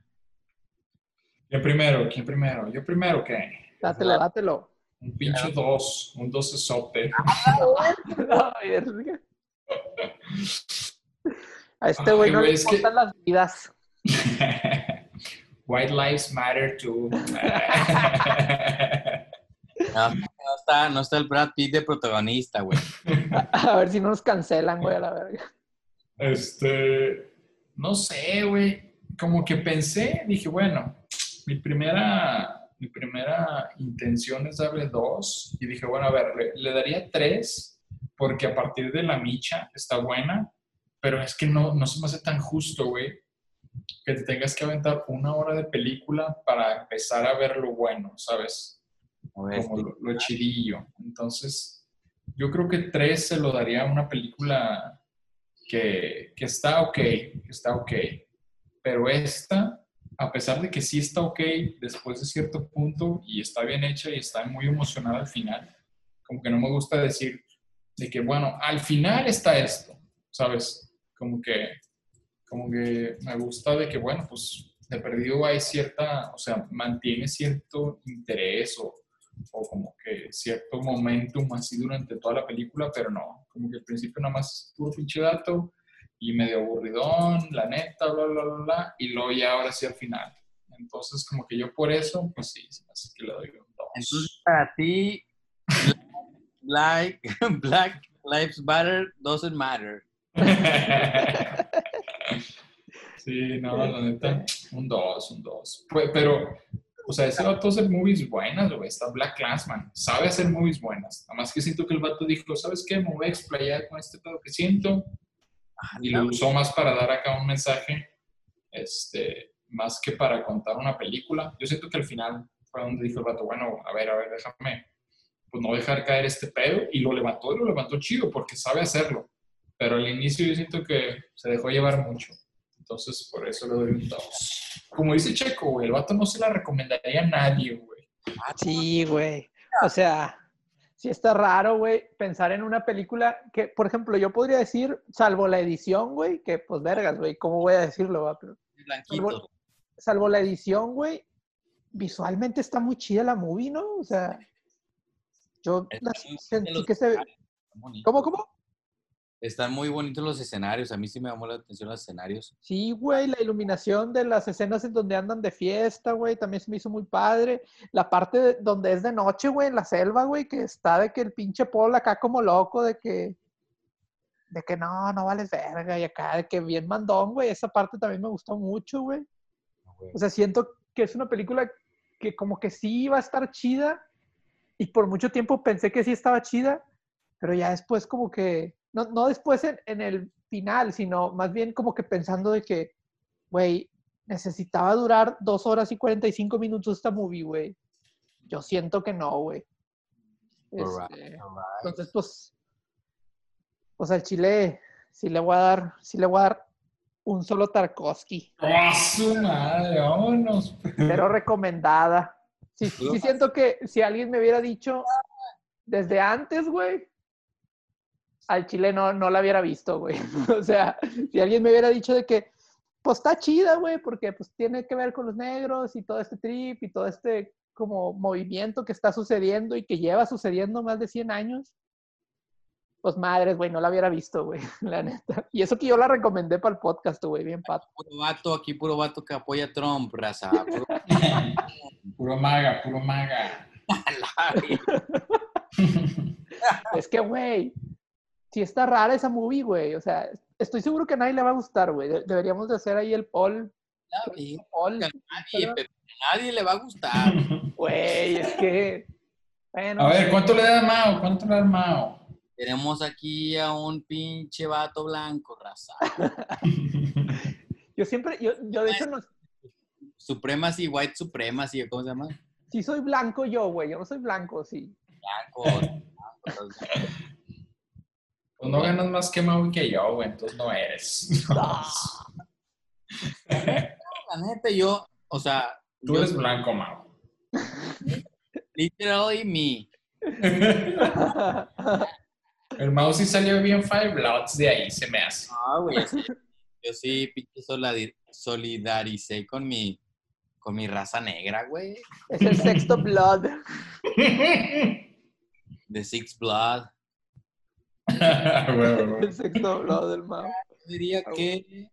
¿Quién primero? ¿Quién primero? ¿Yo primero qué? Dátelo, dátelo. Un pinche dos, un dos sope. <laughs> Ay, verga. A este güey no le es que- importan las vidas. <laughs> White lives matter too. <laughs> No, no está, no está el Brad Pitt de protagonista, güey. <laughs> A ver si no nos cancelan, güey, a la verga. Este, no sé, güey. Como que pensé, dije, bueno, mi primera, mi primera intención es darle dos. Y dije, bueno, a ver, le, le daría tres, porque a partir de la micha está buena, pero es que no, no se me hace tan justo, güey, que te tengas que aventar una hora de película para empezar a ver lo bueno, ¿sabes? Ver, como lo, lo chidillo. Entonces, yo creo que tres se lo daría a una película que, que está ok, que está ok. Pero esta, a pesar de que sí está ok después de cierto punto y está bien hecha y está muy emocionada al final, como que no me gusta decir de que, bueno, al final está esto, ¿sabes? Como que, como que me gusta de que, bueno, pues de perdido hay cierta, o sea, mantiene cierto interés o, o como que cierto momentum así durante toda la película, pero no, como que al principio nada más puro pinche dato y medio aburridón, la neta, bla, bla, bla, bla, y luego ya ahora sí al final. Entonces, como que yo por eso, pues sí, hace que le doy un 2. Entonces, para ti, <laughs> Black, <laughs> Black Lives Matter doesn't matter. <laughs> sí, no, la neta, un 2, un 2. Pero, o sea, ese vato hace movies buenas, güey. Está Black Classman. Sabe hacer movies buenas. Nada más que siento que el vato dijo, ¿sabes qué? Me voy a explayar con este pedo que siento. Y lo usó más para dar acá un mensaje, este, más que para contar una película. Yo siento que al final fue donde dijo el vato, bueno, a ver, a ver, déjame, pues no dejar caer este pedo. Y lo levantó y lo levantó chido porque sabe hacerlo. Pero al inicio yo siento que se dejó llevar mucho. Entonces, por eso le doy un 2. Como dice Checo, güey, el vato no se la recomendaría a nadie, güey. Sí, güey. O sea, sí está raro, güey, pensar en una película que, por ejemplo, yo podría decir, salvo la edición, güey, que pues vergas, güey, ¿cómo voy a decirlo? Va? Pero, salvo, salvo la edición, güey, visualmente está muy chida la movie, ¿no? O sea, yo sentí que se... ¿Cómo, cómo? Están muy bonitos los escenarios. A mí sí me llamó la atención los escenarios. Sí, güey, la iluminación de las escenas en donde andan de fiesta, güey, también se me hizo muy padre. La parte donde es de noche, güey, en la selva, güey, que está de que el pinche Paul acá como loco, de que, de que no, no vales verga, y acá, de que bien mandón, güey. Esa parte también me gustó mucho, güey. O sea, siento que es una película que como que sí iba a estar chida, y por mucho tiempo pensé que sí estaba chida, pero ya después como que no, no después en, el final, sino más bien como que pensando de que, güey, necesitaba durar dos horas y 45 minutos esta movie, güey. Yo siento que no, güey. Este, entonces, pues, pues al Chile sí le voy a dar, sí le voy a dar un solo Tarkovsky. ¡Ah, su madre! ¡Vámonos! Pero recomendada. Sí, sí siento que si alguien me hubiera dicho desde antes, güey, al chile no, no la hubiera visto, güey. <laughs> o sea, si alguien me hubiera dicho de que, pues está chida, güey, porque pues tiene que ver con los negros y todo este trip y todo este como movimiento que está sucediendo y que lleva sucediendo más de 100 años. Pues madres, güey, no la hubiera visto, güey, <laughs> la neta. Y eso que yo la recomendé para el podcast, güey, bien pato. Puro vato, aquí puro vato que apoya a Trump, raza. <laughs> Puro, puro maga, puro maga. es que, güey, si está rara esa movie, güey. O sea, estoy seguro que a nadie le va a gustar, güey. Deberíamos de hacer ahí el poll. Nadie, <laughs> nadie, le va a gustar. <laughs> Güey, es que... a ver, ¿cuánto le da Mao? ¿Cuánto le da Mao? Tenemos aquí a un pinche vato blanco, raza. <laughs> yo siempre, yo, yo de hecho no... Supremacy, White Supremacy, ¿cómo se llama? Sí soy blanco yo, güey. Yo no soy blanco, sí. Blanco. Pues no ganas más que Mau que yo, güey, entonces no eres. <laughs> La neta, yo, o sea. Tú eres blanco, Mau. Literally me. <laughs> El Mau sí salió bien Five Bloods de ahí, se me hace. Ah, güey, yo sí pinche solidaricé con mi, con mi raza negra, güey. Es el sexto blood. <laughs> The Sixth Blood. <laughs> el sexto lado del mapa. Diría que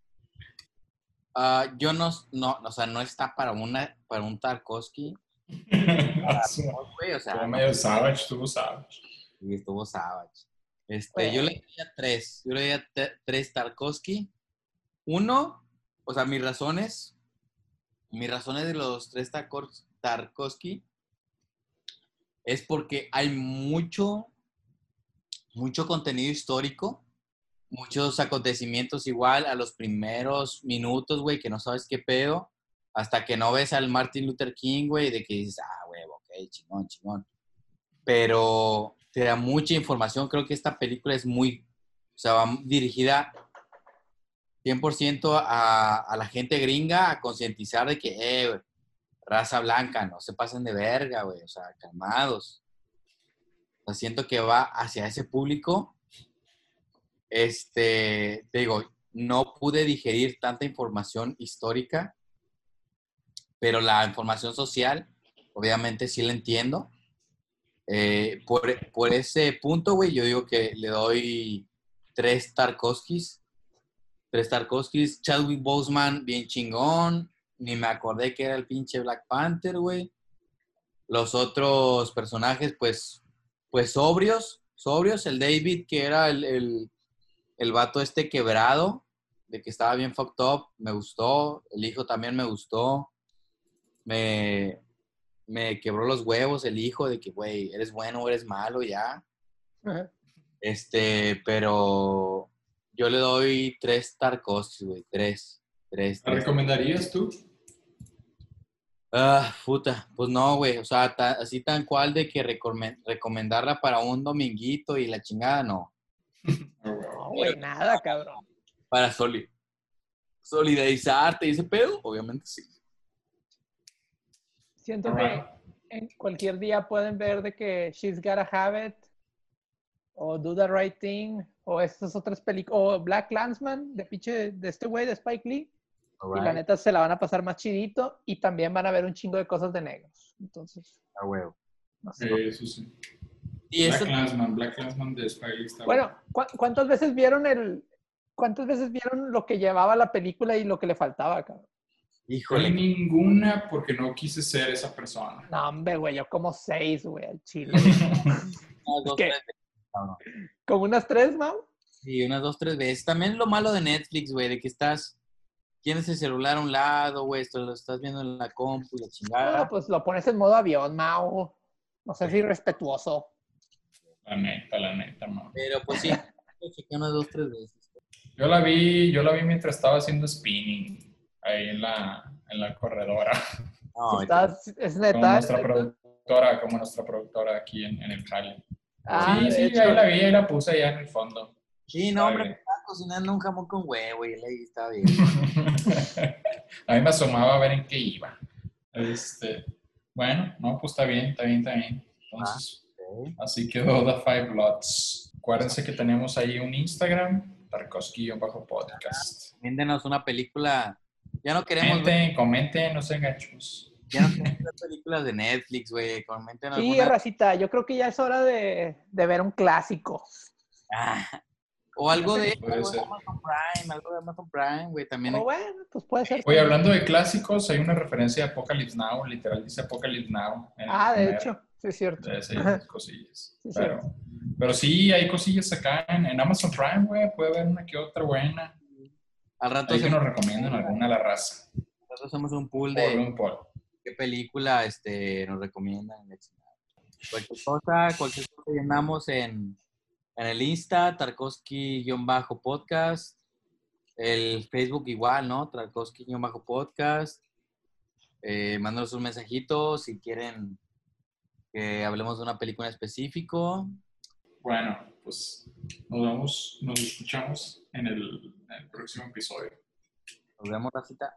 uh, yo no, no, o sea, no está para una, para un Tarkovsky. <laughs> o sea, medio Savage, estuvo Savage. Sí, estuvo Savage. Este, yo le diría tres. Yo le diría tres Tarkovsky. Uno, o sea, mis razones, mis razones de los tres Tarkovsky es porque hay mucho mucho contenido histórico, muchos acontecimientos igual a los primeros minutos, güey, que no sabes qué pedo, hasta que no ves al Martin Luther King, güey, de que dices, ah, güey, ok, chingón, chingón. Pero te da mucha información, creo que esta película es muy, o sea, va dirigida 100% a, la gente gringa a concientizar de que, eh, raza blanca, no se pasen de verga, güey, o sea, calmados siento que va hacia ese público. Este, te digo, no pude digerir tanta información histórica, pero la información social, obviamente sí la entiendo. Eh, por, por, ese punto, güey, yo digo que le doy tres Tarkovskis. Tres Tarkovskis. Chadwick Boseman, bien chingón. Ni me acordé que era el pinche Black Panther, güey. Los otros personajes, pues, pues sobrios, sobrios. El David, que era el, el, el vato este quebrado, de que estaba bien fucked up, me gustó. El hijo también me gustó. Me, me quebró los huevos el hijo de que, güey, eres bueno o eres malo, ya. Este, pero yo le doy tres Tarkovsky, güey, tres. Tres, ¿La tres. recomendarías tú? Ah, puta, pues no, güey, o sea, ta- así tan cual de que recome- recomendarla para un dominguito y la chingada, no. <laughs> No, güey, nada, cabrón. Para soli solidarizarte y ese pedo, obviamente sí. Siento que en cualquier día pueden ver de que She's Gotta Have It o Do the Right Thing o estas otras películas o Black Clansman de pinche de este güey de Spike Lee y la neta se la van a pasar más chidito y también van a ver un chingo de cosas de negros. Entonces, a huevo. no sé. Sí, eso sí. Y Black Clansman, Black Clansman de está Bueno, ¿cu- ¿cuántas veces vieron el cuántas veces vieron lo que llevaba la película y lo que le faltaba, cabrón? Híjole, ninguna porque no quise ser esa persona. No, hombre, güey, yo como seis, güey, al chile. <laughs> unas dos, ¿Qué? tres veces, cabrón. como unas tres, Mau. Sí, unas dos, tres veces. También lo malo de Netflix, güey, de que estás, tienes el celular a un lado, güey, esto lo estás viendo en la compu y la chingada. No, pues lo pones en modo avión, Mau. No sé si respetuoso. La neta, la neta, man. Pero pues sí, <laughs> lo chequé unas dos, tres veces. Yo la vi, yo la vi mientras estaba haciendo spinning ahí en la, en la corredora. <laughs> No, Estás- es Como neta. nuestra es neta. productora, como nuestra productora aquí en, en el jale. Ah, sí, sí, hecho. ahí la vi, ahí la puse allá en el fondo. Sí, no, hombre, me estaba cocinando un jamón con huevo y él ahí estaba bien. <laughs> a mí me asomaba a ver en qué iba. Este, bueno, no, pues está bien, está bien, está bien. Entonces, Ok. así quedó The Five Lots. Acuérdense que tenemos ahí un Instagram, Tarkovsky-podcast. Véndenos una película. Ya no queremos ver, Comenten, comenten, no sean gachos. ya no queremos <laughs> ver películas de Netflix, güey. Comenten Sí, alguna. racita, yo creo que ya es hora de, de ver un clásico. Ah, o algo de, algo de. Amazon Prime, algo de Amazon Prime, güey. También O bueno, pues puede ser. Oye, hablando de clásicos, hay una referencia a Apocalypse Now, literal dice Apocalypse Now. Ah, de primer- hecho, sí es cierto. de esas cosillas. Sí, pero, pero sí, hay cosillas acá en, en Amazon Prime, güey. Puede haber una que otra buena. al rato, que hacemos, nos recomienden alguna a la raza. al rato hacemos un pool Por de un qué película este, nos recomiendan. Cualquier cosa, cualquier cosa llenamos en, en el Insta, Tarkovsky-podcast. El Facebook igual, ¿no? Tarkovsky-podcast. Eh, mándanos un mensajito si quieren que hablemos de una película en específico. Bueno, pues nos vemos, nos escuchamos en el, en el próximo episodio. Nos vemos, Racita.